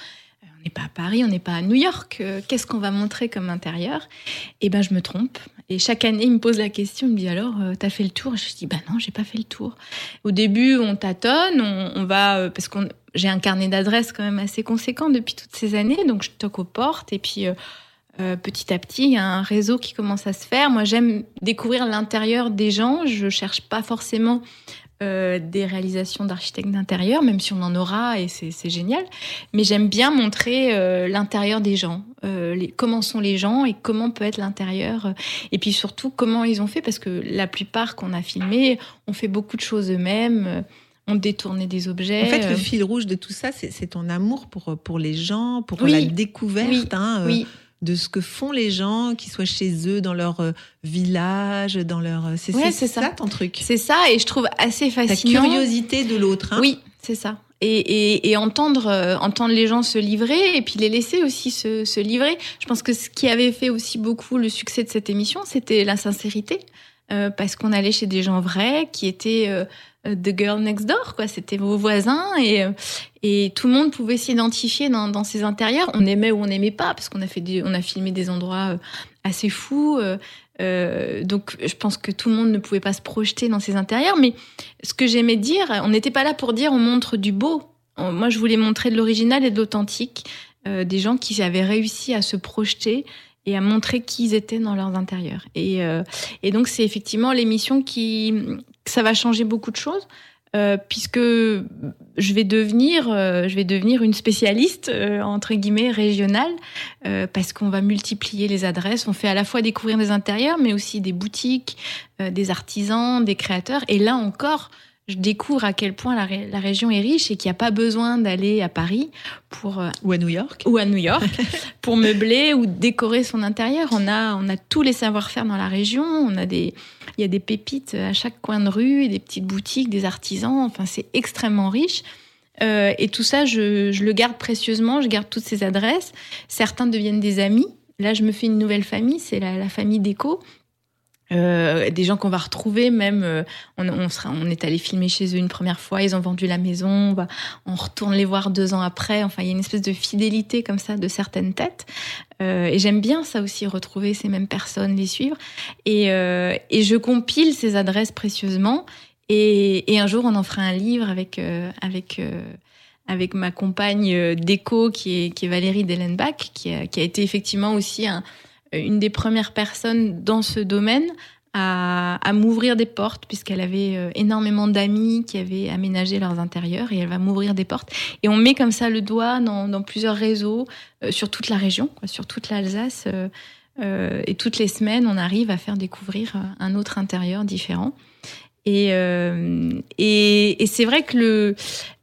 Euh, On n'est pas à Paris, on n'est pas à New York. euh, Qu'est-ce qu'on va montrer comme intérieur? Eh ben, je me trompe. Et chaque année, il me pose la question. Il me dit alors, t'as fait le tour? Je dis bah non, j'ai pas fait le tour. Au début, on tâtonne, on, va parce qu'on j'ai un carnet d'adresses quand même assez conséquent depuis toutes ces années, donc je toque aux portes et puis. Euh, petit à petit, il y a un réseau qui commence à se faire. Moi, j'aime découvrir l'intérieur des gens. Je cherche pas forcément euh, des réalisations d'architectes d'intérieur, même si on en aura et c'est génial. Mais j'aime bien montrer euh, l'intérieur des gens, euh, les, comment sont les gens et comment peut être l'intérieur. Et puis surtout, comment ils ont fait, parce que la plupart qu'on a filmés ont fait beaucoup de choses eux-mêmes, ont détourné des objets. En fait, le fil rouge de tout ça, c'est ton amour pour, pour les gens, pour Oui. la découverte Oui. hein, oui. De ce que font les gens, qu'ils soient chez eux, dans leur euh, village, dans leur. euh, C'est Ouais, ça. ça ton truc? C'est ça, et je trouve assez fascinant. curiosité de l'autre. hein? Oui, c'est ça. Et, et, et entendre, euh, entendre les gens se livrer et puis les laisser aussi se, se livrer. Je pense que ce qui avait fait aussi beaucoup le succès de cette émission, c'était la sincérité. Euh, parce qu'on allait chez des gens vrais qui étaient euh, the girl next door, quoi. C'était vos voisins et, euh, et tout le monde pouvait s'identifier dans, dans ces intérieurs. On aimait ou on n'aimait pas parce qu'on a a filmé des endroits euh, assez fous. euh, euh, donc je pense que tout le monde ne pouvait pas se projeter dans ces intérieurs, mais ce que j'aimais dire, on n'était pas là pour dire on montre du beau. Moi, je voulais montrer de l'original et de l'authentique, euh, des gens qui avaient réussi à se projeter et à montrer qui ils étaient dans leurs intérieurs. Et, euh, et donc, c'est effectivement l'émission qui, ça va changer beaucoup de choses. euh, puisque je vais devenir, euh, je vais devenir une spécialiste euh, entre guillemets régionale, euh, parce qu'on va multiplier les adresses. On fait à la fois découvrir des intérieurs, mais aussi des boutiques, euh, des artisans, des créateurs. Et là encore, je découvre à quel point la, ré- la région est riche et qu'il n'y a pas besoin d'aller à Paris pour euh, Ou à New York. ou à New York pour meubler ou décorer son intérieur. On a, on a tous les savoir-faire dans la région. On a des, il y a des pépites à chaque coin de rue, des petites boutiques, des artisans. Enfin, c'est extrêmement riche. Euh, et tout ça, je, je le garde précieusement. Je garde toutes ces adresses. Certains deviennent des amis. Là, je me fais une nouvelle famille. C'est la, la famille déco. Euh, des gens qu'on va retrouver même euh, on, on, sera, on est allé filmer chez eux une première fois ils ont vendu la maison on, va- on retourne les voir deux ans après. Enfin il y a une espèce de fidélité comme ça de certaines têtes. Euh, et j'aime bien ça aussi retrouver ces mêmes personnes les suivre. Et, euh, et je compile ces adresses précieusement. Et, et un jour on en fera un livre avec euh, avec euh, avec ma compagne déco qui est, qui est Valérie Dellenbach qui a, qui a été effectivement aussi un, une des premières personnes dans ce domaine à, à m'ouvrir des portes, puisqu'elle avait euh, énormément d'amis qui avaient aménagé leurs intérieurs, et elle va m'ouvrir des portes. Et on met comme ça le doigt dans, dans plusieurs réseaux euh, sur toute la région, quoi, sur toute l'Alsace. euh, euh, et toutes les semaines, on arrive à faire découvrir euh, un autre intérieur différent. Et, euh, et, et c'est vrai que le,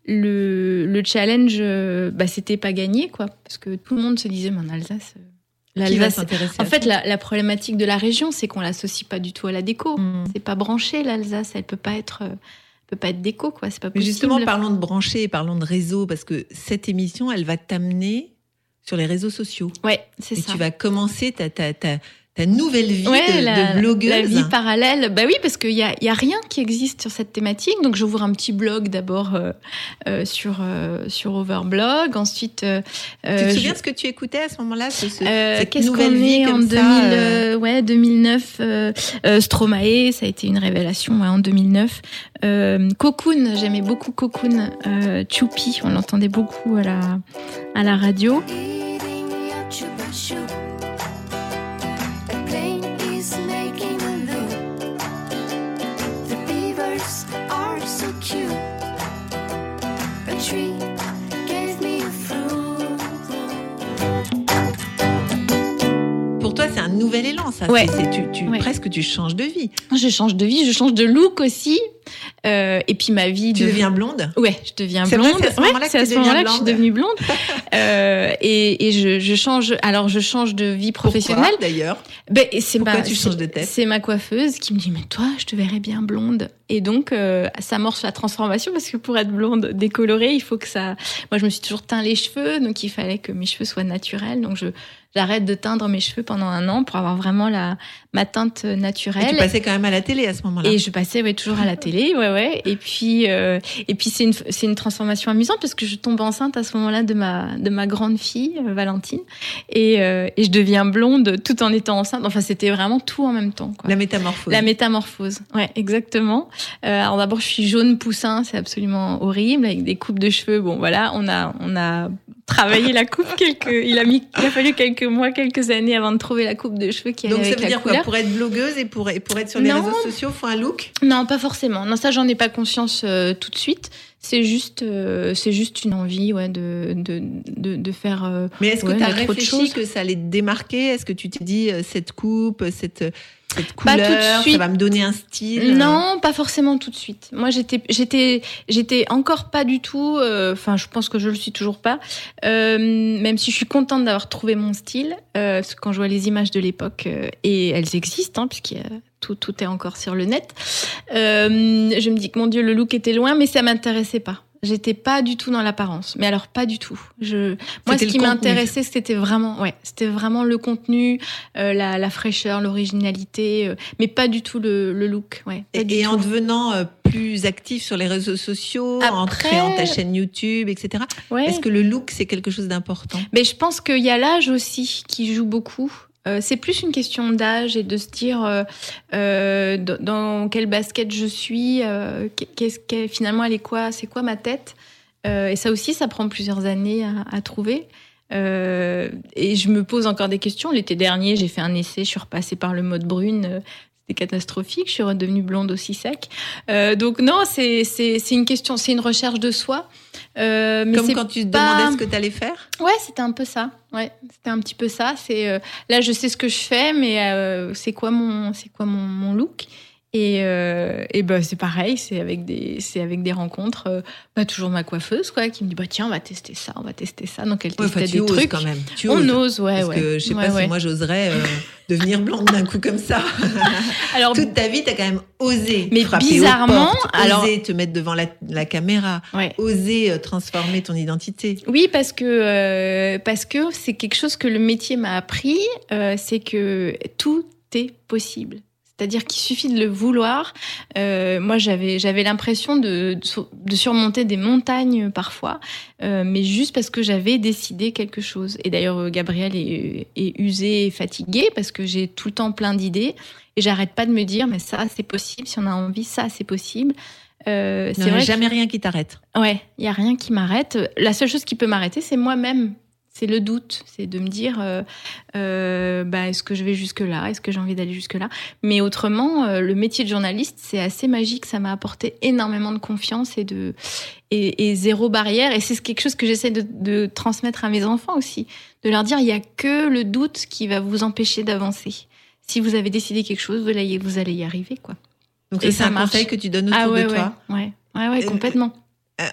le, le challenge, bah, c'était pas gagné, quoi, parce que tout le monde se disait, mais en Alsace, euh, Qui va s'intéresser En fait, la, la problématique de la région, c'est qu'on l'associe pas du tout à la déco. Mm. C'est pas branché l'Alsace, elle peut pas être, euh, peut pas être déco, quoi. C'est pas Mais possible. justement, parlons de brancher, parlons de réseau, parce que cette émission, elle va t'amener sur les réseaux sociaux. Ouais, c'est Et ça. tu vas commencer ta, ta, ta, ta nouvelle vie Ouais, de, la, de blogueuse. la vie parallèle. Bah oui, parce qu'il y a, y a rien qui existe sur cette thématique. Donc j'ouvre un petit blog d'abord euh, euh, sur euh, sur Overblog. Ensuite, tu te souviens je- ce que tu écoutais à ce moment-là ce, Qu'est-ce nouvelle qu'on vie est en comme 2000, ça, ouais, 2009 euh, euh, Stromae, ça a été une révélation ouais, en 2009. Euh, Cocoon, j'aimais beaucoup Cocoon. Choupi, on l'entendait beaucoup à la à la radio. Toi, c'est un nouvel élan, ça. Ouais. C'est- tu, tu- Ouais. Presque, tu changes de vie. Je change de vie, je change de look aussi. Euh, et puis ma vie. Tu de- deviens blonde? Ouais, je deviens blonde. c'est à ce Ouais, moment-là que ce je suis blonde. devenue blonde. Euh, et et je, je change. Alors, je change de vie professionnelle. Pourquoi, d'ailleurs? Ben, c'est Pourquoi ma- tu changes de tête? C'est ma coiffeuse qui me dit mais toi je te verrais bien blonde et donc euh, ça amorce la transformation parce que pour être blonde décolorée il faut que ça moi je me suis toujours teint les cheveux donc il fallait que mes cheveux soient naturels donc je j'arrête de teindre mes cheveux pendant un an pour avoir vraiment la ma teinte Et naturelle tu passais quand même à la télé à ce moment-là. et je passais ouais, toujours à la télé, ouais ouais. Et puis euh, et puis c'est une c'est une transformation amusante parce que je tombe enceinte à ce moment-là de ma de ma grande fille euh, Valentine et euh, et je deviens blonde tout en étant enceinte. Enfin c'était vraiment tout en même temps. Quoi. La métamorphose. La métamorphose, ouais, exactement. Euh, alors d'abord, je suis jaune poussin, c'est absolument horrible, avec des coupes de cheveux. Bon, voilà, on a, on a travaillé la coupe quelques, il a mis, il a fallu quelques mois, quelques années avant de trouver la coupe de cheveux qui allait Donc ça veut dire quoi Pour être blogueuse et pour, et pour être sur les Non. réseaux sociaux, faut un look? Non, pas forcément. Non, ça, j'en ai pas conscience euh, tout de suite. C'est juste, euh, c'est juste une envie, ouais, de, de, de, de faire. euh, Mais est-ce que tu as réfléchi que ça allait te démarquer? Est-ce que tu t'es dit euh, cette coupe, cette, cette Pas tout de couleur, ça suite. va me donner un style? Non, pas forcément tout de suite. Moi, j'étais, j'étais, j'étais encore pas du tout. euh, Enfin, je pense que je le suis toujours pas. Euh, même si je suis contente d'avoir trouvé mon style, euh, parce que quand je vois les images de l'époque, euh, et elles existent, hein, puisqu'il y a tout, tout est encore sur le net. euh, je me dis que mon Dieu, le look était loin, mais ça m'intéressait pas. J'étais pas du tout dans l'apparence, mais alors pas du tout. Je, moi, ce qui m'intéressait, c'était vraiment, ouais, c'était vraiment le contenu, euh, la, la fraîcheur, l'originalité, euh, mais pas du tout le, le look, ouais. Et, et en devenant euh, plus actif sur les réseaux sociaux, en Après- créant ta chaîne YouTube, etc. Ouais. Est-ce que le look, c'est quelque chose d'important? Mais je pense qu'il y a l'âge aussi qui joue beaucoup. Euh, c'est plus une question d'âge et de se dire euh, euh, dans- quelle basket je suis, euh, qu'est-ce que finalement elle est quoi, c'est quoi ma tête? Euh, et ça aussi, ça prend plusieurs années à, à trouver. Euh, et je me pose encore des questions. L'été dernier, j'ai fait un essai, je suis repassée par le mode brune. C'était catastrophique. Je suis redevenue blonde aussi sec. Euh, donc non, c'est une question, c'est une recherche de soi. Euh, mais Comme quand tu te pas- demandais ce que tu allais faire Ouais, c'était un peu ça. Ouais, c'était un petit peu ça. C'est euh, là, je sais ce que je fais, mais c'est quoi mon, c'est quoi mon, mon look? Et, euh, et ben c'est pareil, c'est avec des, c'est avec des rencontres. euh, bah, toujours ma coiffeuse, quoi, qui me dit bah tiens, on va tester ça, on va tester ça. Donc elle testait des trucs. quand même. Tu on oses. ose, ouais, Parce ouais. que je sais Ouais, pas si moi j'oserais euh, devenir blonde d'un coup comme ça. Alors Toute ta vie, tu as quand même osé. Mais frapper aux bizarrement, portes, alors- osé te mettre devant la, la caméra, oser euh, transformer ton identité. Oui, parce que parce que c'est quelque chose que le métier m'a appris, c'est que tout est possible. C'est-à-dire qu'il suffit de le vouloir. Euh, moi, j'avais j'avais l'impression de, de surmonter des montagnes parfois, euh, mais juste parce que j'avais décidé quelque chose. Et d'ailleurs, euh, Gabriel est, est usé et fatigué parce que j'ai tout le temps plein d'idées et j'arrête pas de me dire mais ça c'est possible si on a envie, ça c'est possible. Euh, Il c'est n'y a que- jamais rien qui t'arrête. Ouais, il y a rien qui m'arrête. La seule chose qui peut m'arrêter, c'est moi-même. C'est le doute, c'est de me dire, euh, euh, bah, est-ce que je vais jusque là, est-ce que j'ai envie d'aller jusque là. Mais autrement, euh, le métier de journaliste, c'est assez magique. Ça m'a apporté énormément de confiance et de et, et zéro barrière. Et c'est quelque chose que j'essaie de, de transmettre à mes enfants aussi, de leur dire, il y a que le doute qui va vous empêcher d'avancer. Si vous avez décidé quelque chose, vous allez, vous allez y arriver, quoi. Donc Et ça, c'est un marche. conseil que tu donnes autour Ah ouais, de ouais, toi. ouais, ouais, ouais, complètement.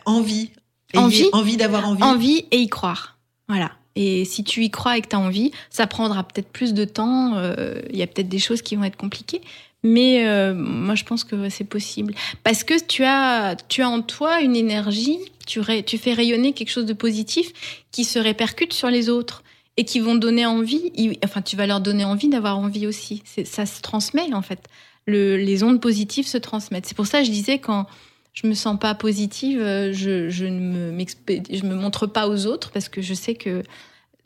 Envie. Envie. Envie d'avoir envie. envie et y croire. Voilà. Et si tu y crois et que tu as envie, ça prendra peut-être plus de temps. euh, Il y a peut-être des choses qui vont être compliquées. Mais euh, moi, je pense que c'est possible. Parce que tu as, tu as en toi une énergie, tu, fais rayonner quelque chose de positif qui se répercute sur les autres et qui vont donner envie. Enfin, tu vas leur donner envie d'avoir envie aussi. Ça se transmet, en fait. Le- les ondes positives se transmettent. C'est pour ça que je disais quand je me sens pas positive, euh, je, ne me montre pas aux autres parce que je sais que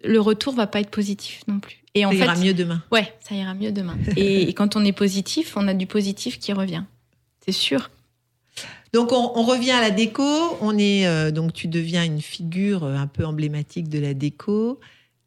le retour va pas être positif non plus. Et en ça fait, ira mieux demain. ouais, ça ira mieux demain. et, et quand on est positif, on a du positif qui revient. C'est sûr. Donc on, on revient à la déco. On est euh, donc tu deviens une figure euh, un peu emblématique de la déco.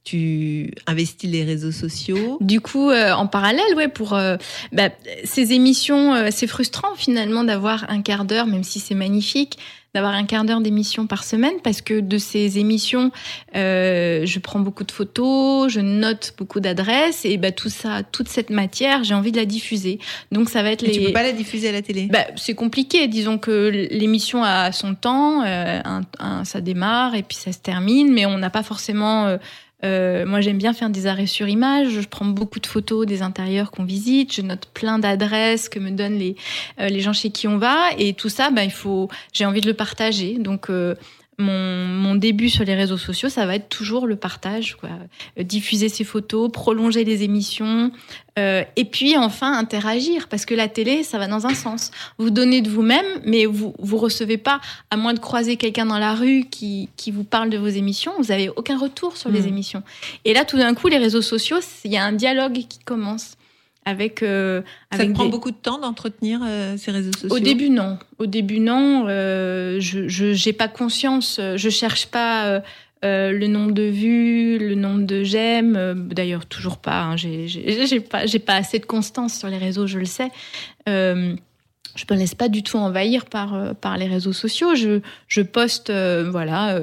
Tu investis les réseaux sociaux. Du coup, euh, en parallèle, ouais, pour euh, bah, ces émissions, euh, c'est frustrant finalement d'avoir un quart d'heure, même si c'est magnifique, d'avoir un quart d'heure d'émission par semaine, parce que de ces émissions, euh, je prends beaucoup de photos, je note beaucoup d'adresses, et bah, tout ça, toute cette matière, j'ai envie de la diffuser. Donc ça va être Et les. tu peux pas la diffuser à la télé. Bah, c'est compliqué. Disons que l'émission a son temps, euh, un- un- ça démarre et puis ça se termine, mais on n'a pas forcément. Euh, moi, j'aime bien faire des arrêts sur image. Je prends beaucoup de photos des intérieurs qu'on visite. Je note plein d'adresses que me donnent les euh, les gens chez qui on va. Et tout ça, bah, il faut. J'ai envie de le partager. Donc euh, mon, mon début sur les réseaux sociaux, ça va être toujours le partage, quoi. Euh, diffuser ces photos, prolonger les émissions, euh, et puis enfin interagir, parce que la télé, ça va dans un sens. Vous donnez de vous-même, mais vous vous recevez pas, à moins de croiser quelqu'un dans la rue qui, qui vous parle de vos émissions, vous avez aucun retour sur les Mm. émissions. Et là, tout d'un coup, les réseaux sociaux, il y a un dialogue qui commence avec euh, ça avec te prend des- beaucoup de temps d'entretenir euh, ces réseaux sociaux? au début, non. Au début, non. Euh, je j'ai pas conscience. Je cherche pas euh, euh, le nombre de vues, le nombre de j'aime. euh, D'ailleurs, toujours pas. hein. J'ai pas j'ai pas assez de constance sur les réseaux, je le sais. Euh, je me laisse pas du tout envahir par par les réseaux sociaux. Je je poste euh, voilà.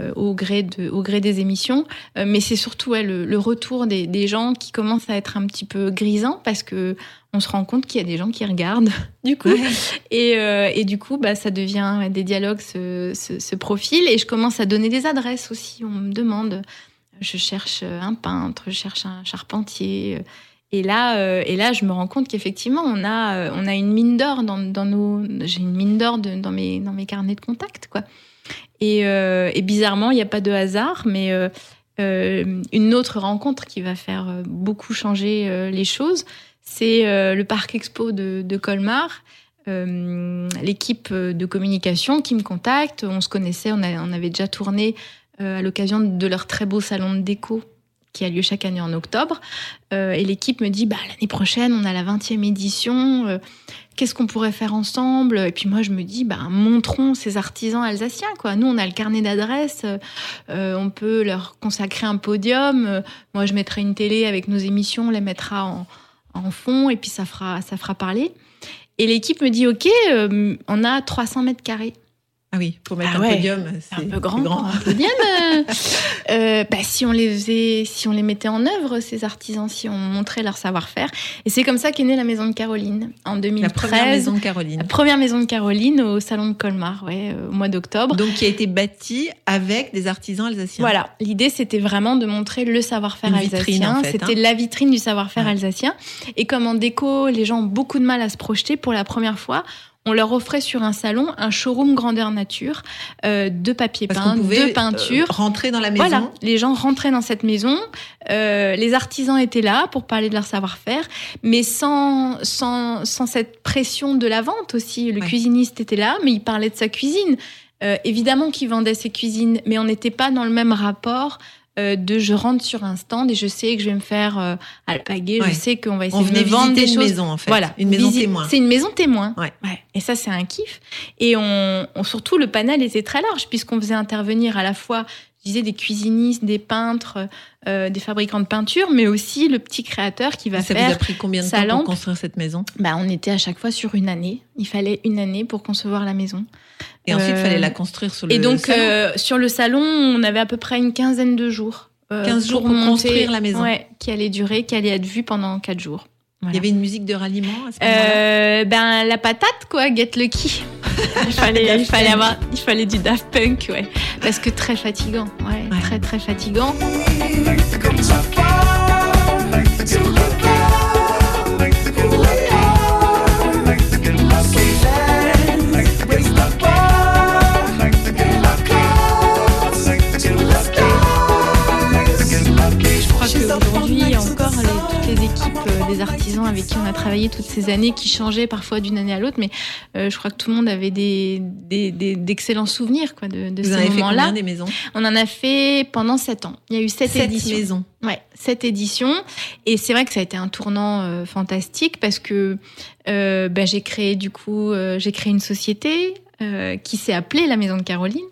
Euh, au gré de au gré des émissions Euh, mais c'est surtout ouais, le, le retour des, des gens qui commence à être un petit peu grisant parce que on se rend compte qu'il y a des gens qui regardent du coup Ouais. et, euh, et du coup, bah, ça devient ouais, des dialogues se profilent et je commence à donner des adresses aussi. On me demande, je cherche un peintre, je cherche un charpentier. Et là, euh, et là, je me rends compte qu'effectivement, on a, on a une mine d'or dans, dans nos. J'ai une mine d'or dans mes, dans mes carnets de contacts, quoi. Et, euh, et bizarrement, il n'y a pas de hasard, mais euh, euh, une autre rencontre qui va faire beaucoup changer les choses, c'est le parc expo de, Colmar. L'équipe de communication qui me contacte, on se connaissait, on, avait déjà tourné à l'occasion de leur très beau salon de déco qui a lieu chaque année en octobre. Euh, et l'équipe me dit, bah, l'année prochaine, on a la 20e édition. euh, Qu'est-ce qu'on pourrait faire ensemble? Et puis moi, je me dis, bah, montrons ces artisans alsaciens. Quoi. Nous, on a le carnet d'adresses. euh, on peut leur consacrer un podium. Moi, je mettrai une télé avec nos émissions, on les mettra en, en fond et puis ça fera, ça fera parler. Et l'équipe me dit, OK, on a 300 mètres carrés. Ah oui, pour mettre Ah un ouais. podium, C'est un peu grand, pour un podium. euh. Bah, si on les faisait, si on les mettait en œuvre, ces artisans, si on montrait leur savoir-faire. Et c'est comme ça qu'est née la maison de Caroline en 2013. La première maison de Caroline. La première maison de Caroline au salon de Colmar, ouais, euh, au mois d'octobre. Donc qui a été bâtie avec des artisans alsaciens. Voilà, l'idée c'était vraiment de montrer le savoir-faire alsacien. en fait, c'était hein. la vitrine du savoir-faire Ouais. alsacien. Et comme en déco, les gens ont beaucoup de mal à se projeter pour la première fois. On leur offrait sur un salon un showroom grandeur nature euh, de papier peint, de peinture. euh, rentrer dans la maison. Voilà, les gens rentraient dans cette maison, euh, les artisans étaient là pour parler de leur savoir-faire, mais sans, sans, sans cette pression de la vente aussi. Le Ouais. cuisiniste était là, mais il parlait de sa cuisine. Évidemment qu'il vendait ses cuisines, mais on n'était pas dans le même rapport euh, de je rentre sur un stand et je sais que je vais me faire euh, alpaguer, Ouais. je sais qu'on va essayer On de me vendre des une choses. maison, en fait. Voilà, Une maison témoin. C'est une maison témoin. Ouais. Et ça, c'est un kiff. Et on, on- surtout, le panel était très large puisqu'on faisait intervenir à la fois, je disais, des cuisinistes, des peintres, euh, des fabricants de peinture, mais aussi le petit créateur qui va Ça vous faire a pris combien de temps pour construire cette maison? Bah, on était à chaque fois sur une année. Il fallait une année pour concevoir la maison. Et ensuite, il Euh, fallait la construire sur le Et donc, salon. euh, sur le salon, on avait à peu près une quinzaine de jours. euh, 15 jours pour construire la maison. Ouais, qui allait durer, qui allait être vue pendant quatre jours. Il y avait une musique de ralliement à ce moment-là? Euh, ben la patate quoi, Get Lucky. il fallait, il fallait avoir, il fallait du Daft Punk, ouais, parce que très fatigant, ouais, Ouais. très très fatigant. Euh, des artisans avec qui on a travaillé toutes ces années qui changeaient parfois d'une année à l'autre, mais euh, je crois que tout le monde avait des, des, des- d'excellents souvenirs quoi, de, de Vous en ces fait moments-là. combien des maisons? On en a fait pendant sept ans. Il y a eu sept, Sept éditions. maisons. Ouais, sept éditions. Et c'est vrai que ça a été un tournant euh, fantastique parce que euh, ben, j'ai créé du coup, euh, j'ai créé une société qui s'est appelée la Maison de Caroline.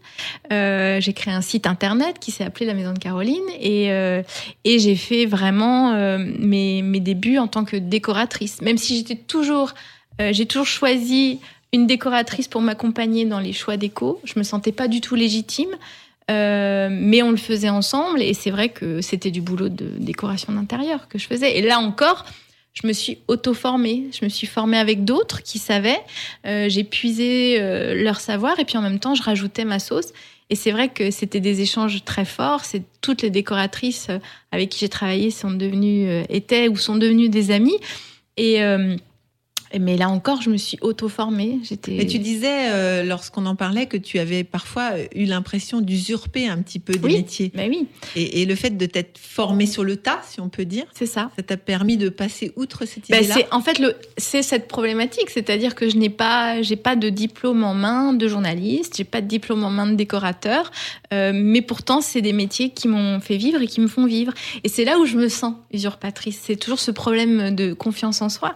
Euh, j'ai créé un site internet qui s'est appelé la Maison de Caroline et euh, j'ai fait vraiment euh, mes mes débuts en tant que décoratrice. Même si j'étais toujours, j'ai toujours choisi une décoratrice pour m'accompagner dans les choix déco. Je me sentais pas du tout légitime. Mais on le faisait ensemble et c'est vrai que c'était du boulot de décoration d'intérieur que je faisais. Et là encore, je me suis auto-formée. Je me suis formée avec d'autres qui savaient. Euh, J'ai puisé euh, leur savoir et puis en même temps, je rajoutais ma sauce. Et c'est vrai que c'était des échanges très forts. C'est toutes les décoratrices euh, avec qui j'ai travaillé sont devenues, étaient ou sont devenues des amies. Et mais là encore, je me suis auto-formée. J'étais. Mais tu disais, euh, lorsqu'on en parlait, que tu avais parfois euh, eu l'impression d'usurper un petit peu des Oui. métiers. Bah oui, Et, et le fait de t'être formé sur le tas, si on peut dire, c'est ça. ça t'a permis de passer outre cette Bah, idée-là c'est en fait le c'est cette problématique, c'est-à-dire que je n'ai pas j'ai pas de diplôme en main de journaliste, j'ai pas de diplôme en main de décorateur, euh, mais pourtant c'est des métiers qui m'ont fait vivre et qui me font vivre. Et c'est là où je me sens usurpatrice. C'est toujours ce problème de confiance en soi.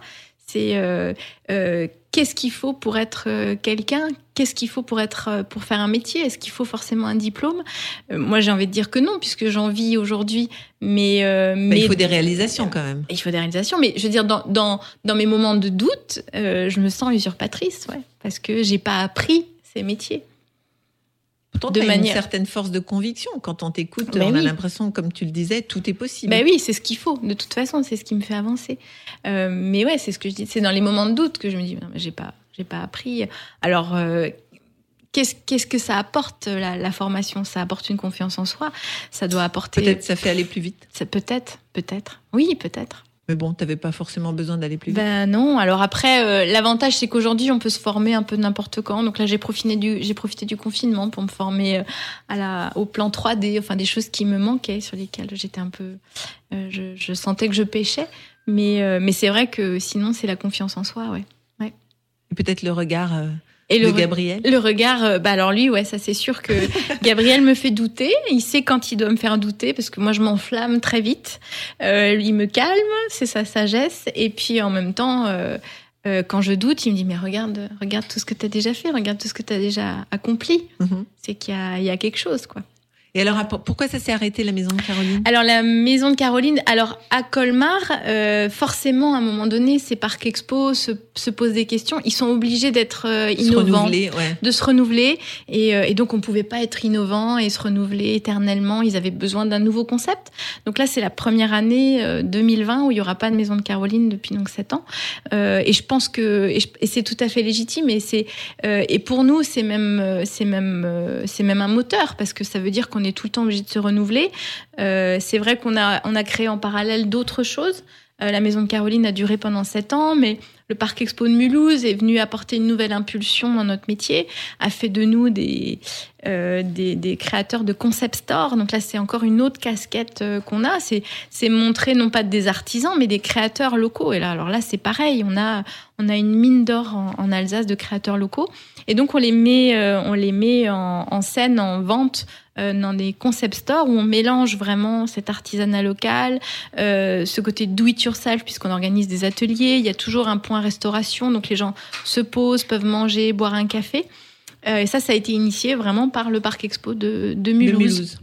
C'est euh, euh, qu'est-ce qu'il faut pour être euh, quelqu'un? Qu'est-ce qu'il faut pour être pour faire un métier? Est-ce qu'il faut forcément un diplôme? Euh, Moi, j'ai envie de dire que non, puisque j'en vis aujourd'hui. Mais Mais mais il faut des réalisations quand même. il faut des réalisations, mais je veux dire, dans, dans, dans mes moments de doute, je me sens usurpatrice, ouais, parce que j'ai pas appris ces métiers. Pourtant, de manière- une certaine force de conviction. Quand on t'écoute, Ben on a l'impression, comme tu le disais, tout est possible. Ben oui, c'est ce qu'il faut. De toute façon, c'est ce qui me fait avancer. Euh, mais ouais, c'est ce que je dis. C'est dans les moments de doute que je me dis, j'ai pas, j'ai pas appris. Alors, euh, qu'est-ce, que ça apporte la, la formation? Ça apporte une confiance en soi? Ça doit apporter. Peut-être ça fait aller plus vite. Ça peut-être, peut-être. Oui, peut-être. Mais bon, t'avais pas forcément besoin d'aller plus vite. Ben non. Alors après, euh, l'avantage c'est qu'aujourd'hui on peut se former un peu n'importe quand. Donc là, j'ai profité du j'ai profité du confinement pour me former euh, à la au plan 3D, enfin des choses qui me manquaient sur lesquelles j'étais un peu, euh, je, je sentais que je pêchais. Mais euh, mais c'est vrai que sinon c'est la confiance en soi, ouais. Et peut-être le regard Et de le, Gabriel. le regard, euh, bah alors lui, ouais, ça c'est sûr que Gabriel me fait douter. Il sait quand il doit me faire douter parce que moi je m'enflamme très vite. Euh, il me calme, c'est sa sagesse. Et puis en même temps, euh, euh, quand je doute, il me dit mais regarde, regarde tout ce que tu as déjà fait, regarde tout ce que tu as déjà accompli. Mhm. C'est qu'il y y a quelque chose, quoi. Et alors, pourquoi ça s'est arrêté la maison de Caroline? Alors la maison de Caroline, alors à Colmar, euh, forcément à un moment donné, ces parcs expo se, se posent des questions. Ils sont obligés d'être euh, innovants. ouais. de se renouveler et, euh, et donc on pouvait pas être innovant et se renouveler éternellement. Ils avaient besoin d'un nouveau concept. Donc là c'est la première année euh, 2020 où il y aura pas de maison de Caroline depuis donc sept ans. Euh, et je pense que et, c'est tout à fait légitime et c'est euh, et pour nous c'est même euh, c'est même euh, c'est même un moteur parce que ça veut dire qu'on est tout le temps obligé de se renouveler. Euh, c'est vrai qu'on a on a créé en parallèle d'autres choses. Euh, la maison de Caroline a duré pendant sept ans, mais le parc expo de Mulhouse est venu apporter une nouvelle impulsion dans notre métier, a fait de nous des euh, des, créateurs de concept store. Donc là, c'est encore une autre casquette qu'on a. C'est c'est montrer non pas des artisans, mais des créateurs locaux. Et là, alors là, c'est pareil. On a on a une mine d'or en, Alsace de créateurs locaux. Et donc on les met on les met en, scène, en vente dans des concept stores où on mélange vraiment cet artisanat local, euh, ce côté do it yourself puisqu'on organise des ateliers. Il y a toujours un point restauration, donc les gens se posent, peuvent manger, boire un café. Euh, et ça, ça a été initié vraiment par le parc expo de, de De Mulhouse. Mulhouse.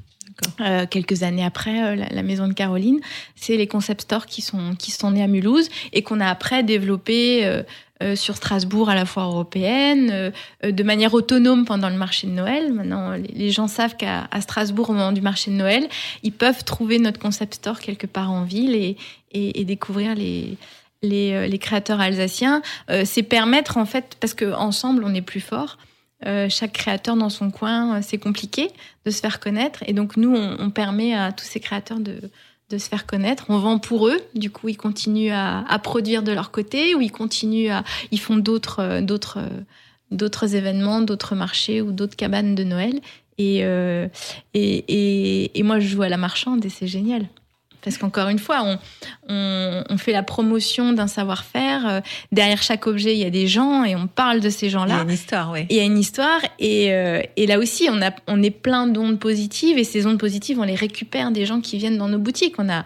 Euh, quelques années après euh, la, la maison de Caroline, c'est les concept stores qui sont qui sont nés à Mulhouse et qu'on a après développé euh, sur Strasbourg à la foire européenne, euh, euh, de manière autonome pendant le marché de Noël. Maintenant, les, gens savent qu'à Strasbourg, au moment du marché de Noël, ils peuvent trouver notre concept store quelque part en ville et, et, et découvrir les les, euh, les créateurs alsaciens. Euh, c'est permettre en fait, parce que ensemble on est plus fort. Euh, chaque créateur dans son coin, c'est compliqué de se faire connaître. Et donc, nous, on, on permet à tous ces créateurs de, de se faire connaître. On vend pour eux. Du coup, ils continuent à, à produire de leur côté ou ils continuent à. Ils font d'autres, euh, d'autres, euh, d'autres événements, d'autres marchés ou d'autres cabanes de Noël. Et, euh, et, et, et moi, je joue à la marchande et c'est génial. Parce qu'encore une fois, on, on, on fait la promotion d'un savoir-faire. Euh, Derrière chaque objet, il y a des gens et on parle de ces Il y a gens-là. une histoire, oui. Il y a une histoire et, euh, et là aussi, on, a, on est plein d'ondes positives et ces ondes positives, on les récupère des gens qui viennent dans nos boutiques. On a,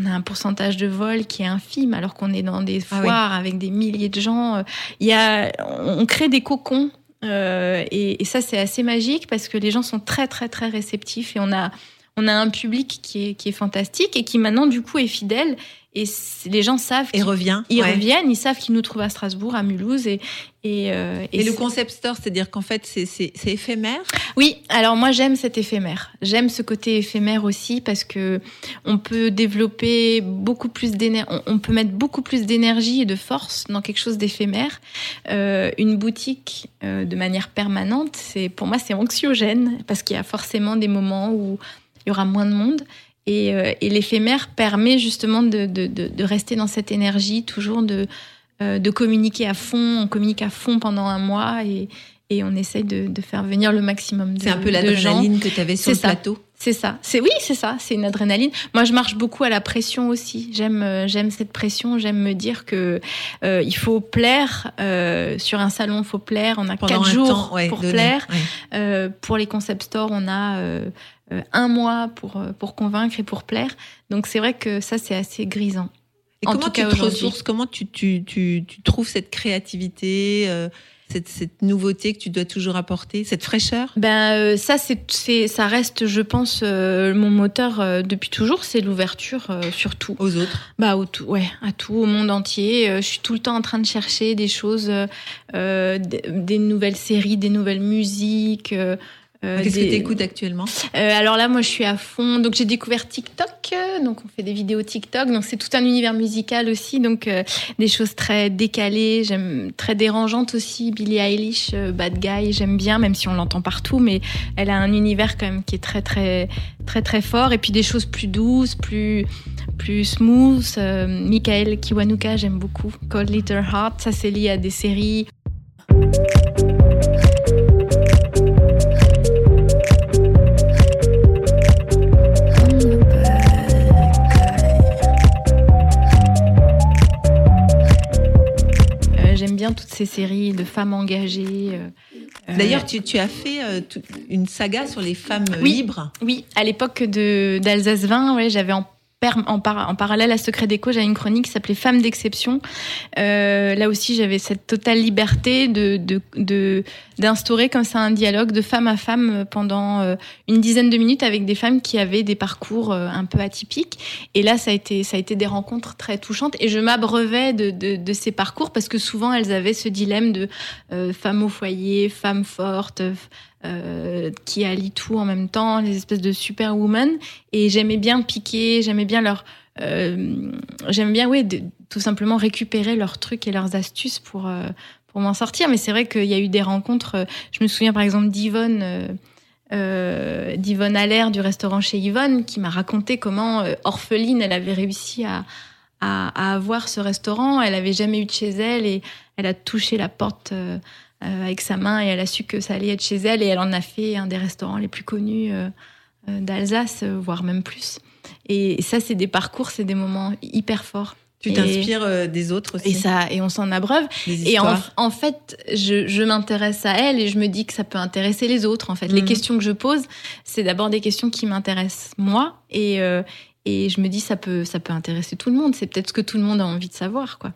on a un pourcentage de vol qui est infime alors qu'on est dans des Ah oui. foires avec des milliers de gens. Il y a, on on crée des cocons euh, et, et ça, c'est assez magique parce que les gens sont très, très, très réceptifs et on a, on a un public qui est, qui est fantastique et qui maintenant, du coup, est fidèle. Et les gens savent Et revient. ils ouais. reviennent, ils savent qu'ils nous trouvent à Strasbourg, à Mulhouse. Et, et, euh, Et, le concept store, c'est-à-dire qu'en fait, c'est- c'est c'est éphémère? oui, alors moi j'aime cet éphémère. J'aime ce côté éphémère aussi parce que on peut développer beaucoup plus d'énergie, on, on peut mettre beaucoup plus d'énergie et de force dans quelque chose d'éphémère. Euh, une boutique euh, de manière permanente, c'est pour moi c'est anxiogène parce qu'il y a forcément des moments où il y aura moins de monde. Et, euh, et l'éphémère permet justement de, de, de, de rester dans cette énergie, toujours de, euh, de communiquer à fond. On communique à fond pendant un mois et, et on essaye de, de faire venir le maximum de, C'est un peu l'adrénaline que tu avais sur le ça. plateau. C'est ça. C'est oui, c'est ça. C'est une adrénaline. Moi, je marche beaucoup à la pression aussi. J'aime, euh, j'aime cette pression. J'aime me dire que euh, il faut plaire euh, sur un salon. Il faut plaire. On a Pendant quatre jours temps, ouais, pour donné, plaire. ouais. Euh, pour les concept stores, on a un mois pour pour convaincre et pour plaire. Donc c'est vrai que ça c'est assez grisant. Et En comment tout tu cas te ressources? Comment tu, tu, tu, tu trouves cette créativité, cette, cette nouveauté que tu dois toujours apporter, cette fraîcheur? Ben euh, ça c'est c'est ça reste je pense euh, mon moteur euh, depuis toujours c'est l'ouverture euh, sur tout. aux autres? Bah au tout ouais à tout au monde entier. Euh, je suis tout le temps en train de chercher des choses, euh, des, des nouvelles séries, des nouvelles musiques. Euh, euh, Qu'est-ce des- que tu écoutes actuellement Euh, alors là, moi, je suis à fond. Donc, j'ai découvert TikTok. euh, Donc, on fait des vidéos TikTok. Donc, c'est tout un univers musical aussi. Donc, des choses très décalées. J'aime très dérangeantes aussi. Billie Eilish, Bad Guy, j'aime bien, même si on l'entend partout. Mais elle a un univers quand même qui est très, très, très, très fort. Et puis des choses plus douces, plus, plus smooth. Euh, Michael Kiwanuka, j'aime beaucoup. Cold Little Heart, ça c'est lié à des séries. Bien toutes ces séries de femmes engagées. euh, euh, D'ailleurs, tu, tu as fait euh, une saga sur les femmes Oui. libres. Oui, à l'époque d'Alsace 20, ouais, j'avais en, en, par- en parallèle à Secret Déco, j'avais une chronique qui s'appelait Femmes d'exception. Euh, là aussi, j'avais cette totale liberté de de- de- d'instaurer comme ça un dialogue de femme à femme pendant euh, une dizaine de minutes avec des femmes qui avaient des parcours euh, un peu atypiques. Et là, ça a été ça a été des rencontres très touchantes. Et je m'abreuvais de, de, de ces parcours parce que souvent elles avaient ce dilemme de euh, femme au foyer, femme forte. Euh, qui allient tout en même temps, les espèces de superwoman. Et j'aimais bien piquer, j'aimais bien leur, euh, j'aimais bien, oui, tout simplement récupérer leurs trucs et leurs astuces pour euh, pour m'en sortir. Mais c'est vrai qu'il y a eu des rencontres. euh, Je me souviens par exemple d'Yvonne. Euh, d'Yvonne Allaire du restaurant chez Yvonne qui m'a raconté comment orpheline elle avait réussi à, à, à avoir ce restaurant elle avait jamais eu de chez elle et elle a touché la porte avec sa main et elle a su que ça allait être chez elle et elle en a fait un des restaurants les plus connus euh, euh, d'Alsace, euh, voire même plus. Et ça, c'est des parcours, c'est des moments hyper forts. Tu t'inspires euh, des autres aussi. Et ça, et on s'en abreuve. Et en, fait, je, je m'intéresse à elle et je me dis que ça peut intéresser les autres. En fait, les Mhm. questions que je pose, c'est d'abord des questions qui m'intéressent moi, et euh, et je me dis ça peut ça peut intéresser tout le monde. C'est peut-être ce que tout le monde a envie de savoir, quoi.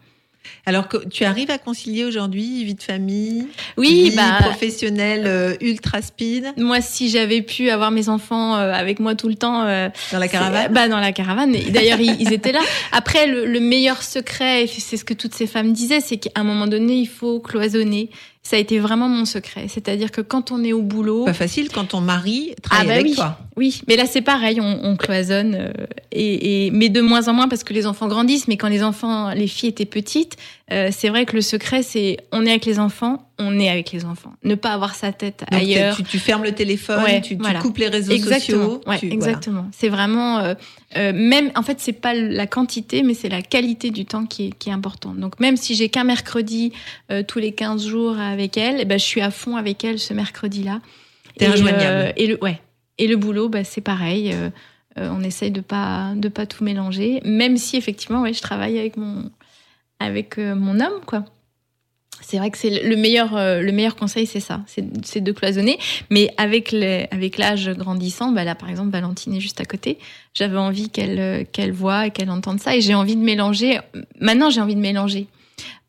Alors que tu arrives à concilier aujourd'hui vie de famille, Oui, vie bah professionnelle euh, ultra speed moi, si j'avais pu avoir mes enfants euh, avec moi tout le temps, euh, dans la caravane. Bah dans la caravane. D'ailleurs, ils, ils étaient là. Après, le, le meilleur secret, et c'est ce que toutes ces femmes disaient, c'est qu'à un moment donné, il faut cloisonner. Ça a été vraiment mon secret. C'est-à-dire que quand on est au boulot, Pas facile quand ton mari travaille Ah bah avec oui. toi. oui, mais là c'est pareil, on, on cloisonne, euh, et, et mais de moins en moins parce que les enfants grandissent. Mais quand les enfants, les filles étaient petites, euh, c'est vrai que le secret, c'est on est avec les enfants, on est avec les enfants. Ne pas avoir sa tête Donc, ailleurs. Tu, tu fermes le téléphone, Ouais, tu, coupes les réseaux Exactement. sociaux. Ouais, tu- voilà. exactement. C'est vraiment euh, euh, même en fait c'est pas la quantité mais c'est la qualité du temps qui est, qui est importante. Donc même si j'ai qu'un mercredi tous les 15 jours avec elle, eh ben je suis à fond avec elle ce mercredi-là. T'es Et, injoignable. euh, et le ouais. Et le boulot bah c'est pareil on essaye de pas de pas tout mélanger même si effectivement ouais je travaille avec mon avec euh, mon homme quoi. C'est vrai que c'est le meilleur, euh, le meilleur conseil, c'est ça, c'est de cloisonner. Mais avec avec l'âge grandissant, bah là par exemple Valentine est juste à côté. J'avais envie qu'elle euh, qu'elle voit et qu'elle entende ça, et j'ai envie de mélanger. Maintenant, j'ai envie de mélanger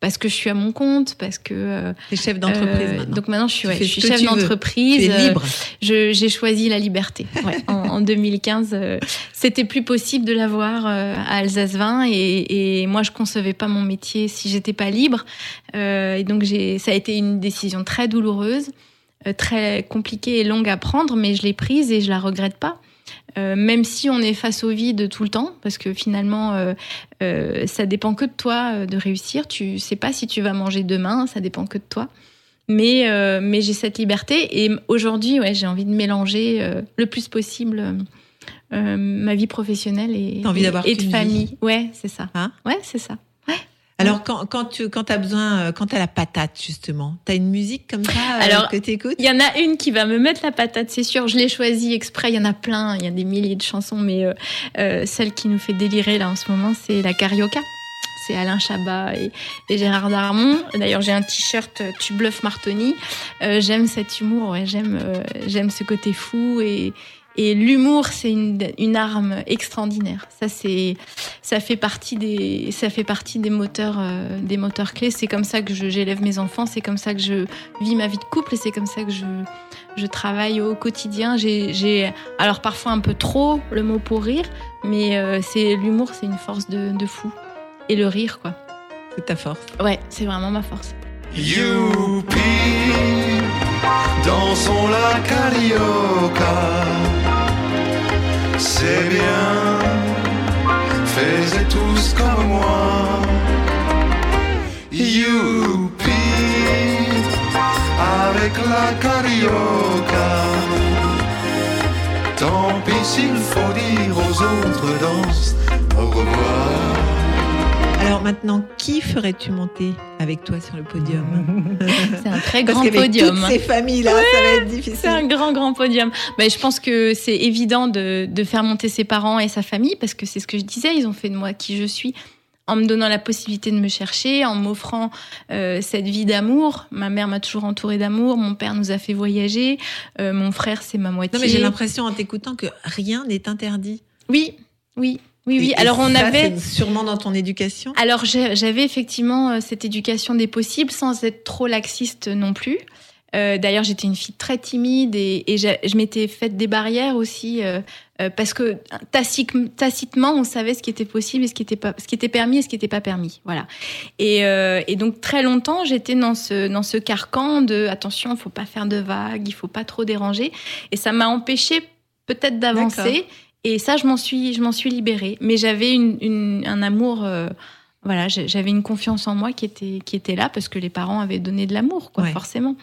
parce que je suis à mon compte, parce que euh, T'es chef d'entreprise euh, maintenant. donc maintenant je suis, ouais, je suis chef d'entreprise. tu es euh, libre. je- j'ai choisi la liberté. Ouais, en, en 2015, euh, c'était plus possible de l'avoir euh, à Alsace 20 et, et moi je concevais pas mon métier si j'étais pas libre. Euh, et donc ça a été une décision très douloureuse, euh, très compliquée et longue à prendre, mais je l'ai prise et je la regrette pas. Euh, même si on est face au vide tout le temps, parce que finalement, euh, euh, ça dépend que de toi de réussir. Tu sais pas si tu vas manger demain, ça dépend que de toi. Mais, mais j'ai cette liberté et aujourd'hui, ouais, j'ai envie de mélanger le plus possible ma vie professionnelle et, et- et de vie. famille. Ouais, c'est ça. Hein? Ouais, c'est ça. Alors quand quand tu quand t'as besoin euh, quand t'as la patate justement, t'as une musique comme ça euh, Alors, que t'écoutes? Il y en a une qui va me mettre la patate, c'est sûr. Je l'ai choisie exprès. Il y en a plein. Il y a des milliers de chansons, mais euh, euh, celle qui nous fait délirer là en ce moment, c'est la Carioca. C'est Alain Chabat et, et Gérard Darmon. D'ailleurs, j'ai un t-shirt Tu bluffes Martoni. Euh, j'aime cet humour. Ouais, j'aime euh, j'aime ce côté fou et et l'humour, c'est une, une arme extraordinaire. Ça, c'est, ça fait partie des, ça fait partie des moteurs, euh, des moteurs clés. C'est comme ça que je- j'élève mes enfants. C'est comme ça que je vis ma vie de couple et c'est comme ça que je, je travaille au quotidien. J'ai, j'ai, alors parfois un peu trop le mot pour rire, mais euh, c'est l'humour, c'est une force de, de fou. Et le rire, quoi. C'est ta force. Ouais, c'est vraiment ma force. Youpi, dansons la carioca. C'est bien, faites tous comme moi. Youpi, avec la carioca. Tant pis s'il faut dire aux autres danse au revoir. Alors maintenant, qui ferais-tu monter avec toi sur le podium C'est un très grand podium. toutes ces familles là, ça va être difficile. C'est un grand, grand podium. Mais je pense que c'est évident de, de faire monter ses parents et sa famille parce que c'est ce que je disais, ils ont fait de moi qui je suis en me donnant la possibilité de me chercher, en m'offrant euh, cette vie d'amour. Ma mère m'a toujours entourée d'amour, mon père nous a fait voyager, euh, mon frère c'est ma moitié. Non mais j'ai l'impression en t'écoutant que rien n'est interdit. Oui, oui, oui, oui. Et- Alors on ça, avait... sûrement dans ton éducation. Alors j'avais effectivement euh, cette éducation des possibles sans être trop laxiste non plus. Euh, D'ailleurs, j'étais une fille très timide et, je m'étais faite des barrières aussi euh, euh, parce que tacitement, on savait ce qui était possible et ce qui était pas, ce qui était permis et ce qui n'était pas permis. Voilà. Et, et donc très longtemps, j'étais dans ce dans ce carcan de attention, il faut pas faire de vagues, il faut pas trop déranger. Et ça m'a empêché peut-être d'avancer. Et ça, je m'en suis, je m'en suis libérée. Mais j'avais une, une- un amour. euh, voilà, j'avais une confiance en moi qui était, qui était là parce que les parents avaient donné de l'amour, quoi, Ouais. forcément.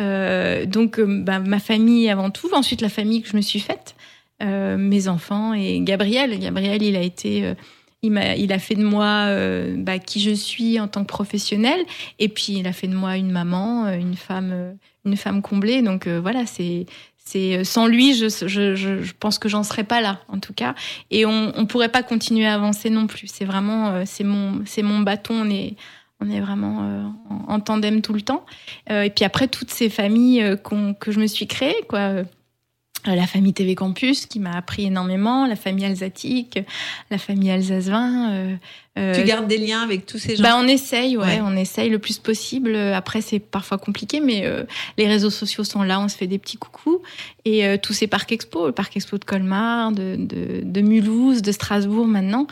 Euh, donc, euh, bah, ma famille avant tout, ensuite la famille que je me suis faite, euh, mes enfants et Gabriel. Gabriel, il a été Il, m'a, il a fait de moi euh, bah, qui je suis en tant que professionnelle. Et puis, il a fait de moi une maman, une femme, une femme comblée. Donc euh, voilà, c'est, c'est sans lui, je, je, je, je pense que j'en serais pas là, en tout cas. Et on, on pourrait pas continuer à avancer non plus. C'est vraiment, euh, c'est mon, c'est mon bâton. On est, on est vraiment euh, en, tandem tout le temps. Euh, et puis après, toutes ces familles euh, que je me suis créées, quoi. Euh, La famille TV Campus qui m'a appris énormément, la famille Alsatique, la famille Alsace-Vin. euh, euh, Tu gardes des liens avec tous ces gens bah, on essaye, ouais, Ouais. on essaye le plus possible. Après, c'est parfois compliqué, mais euh, les réseaux sociaux sont là, on se fait des petits coucous. Et tous ces parcs expo, le parc expo de Colmar, de, de, de Mulhouse, de Strasbourg maintenant,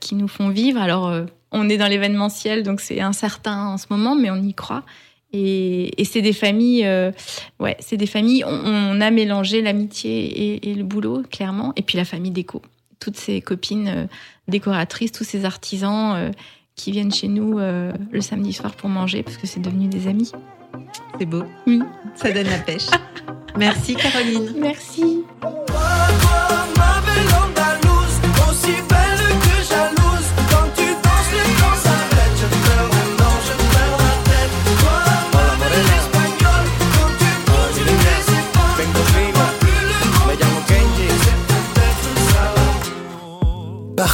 qui nous font vivre. Alors, on est dans l'événementiel, donc c'est incertain en ce moment, mais on y croit. Et, et c'est des familles, euh, ouais, c'est des familles. On, on a mélangé l'amitié et, et le boulot, clairement. Et puis la famille déco, toutes ces copines euh, décoratrices, tous ces artisans euh, qui viennent chez nous euh, le samedi soir pour manger, parce que c'est devenu des amis. C'est beau. Oui. Ça donne la pêche. Merci Caroline. Merci.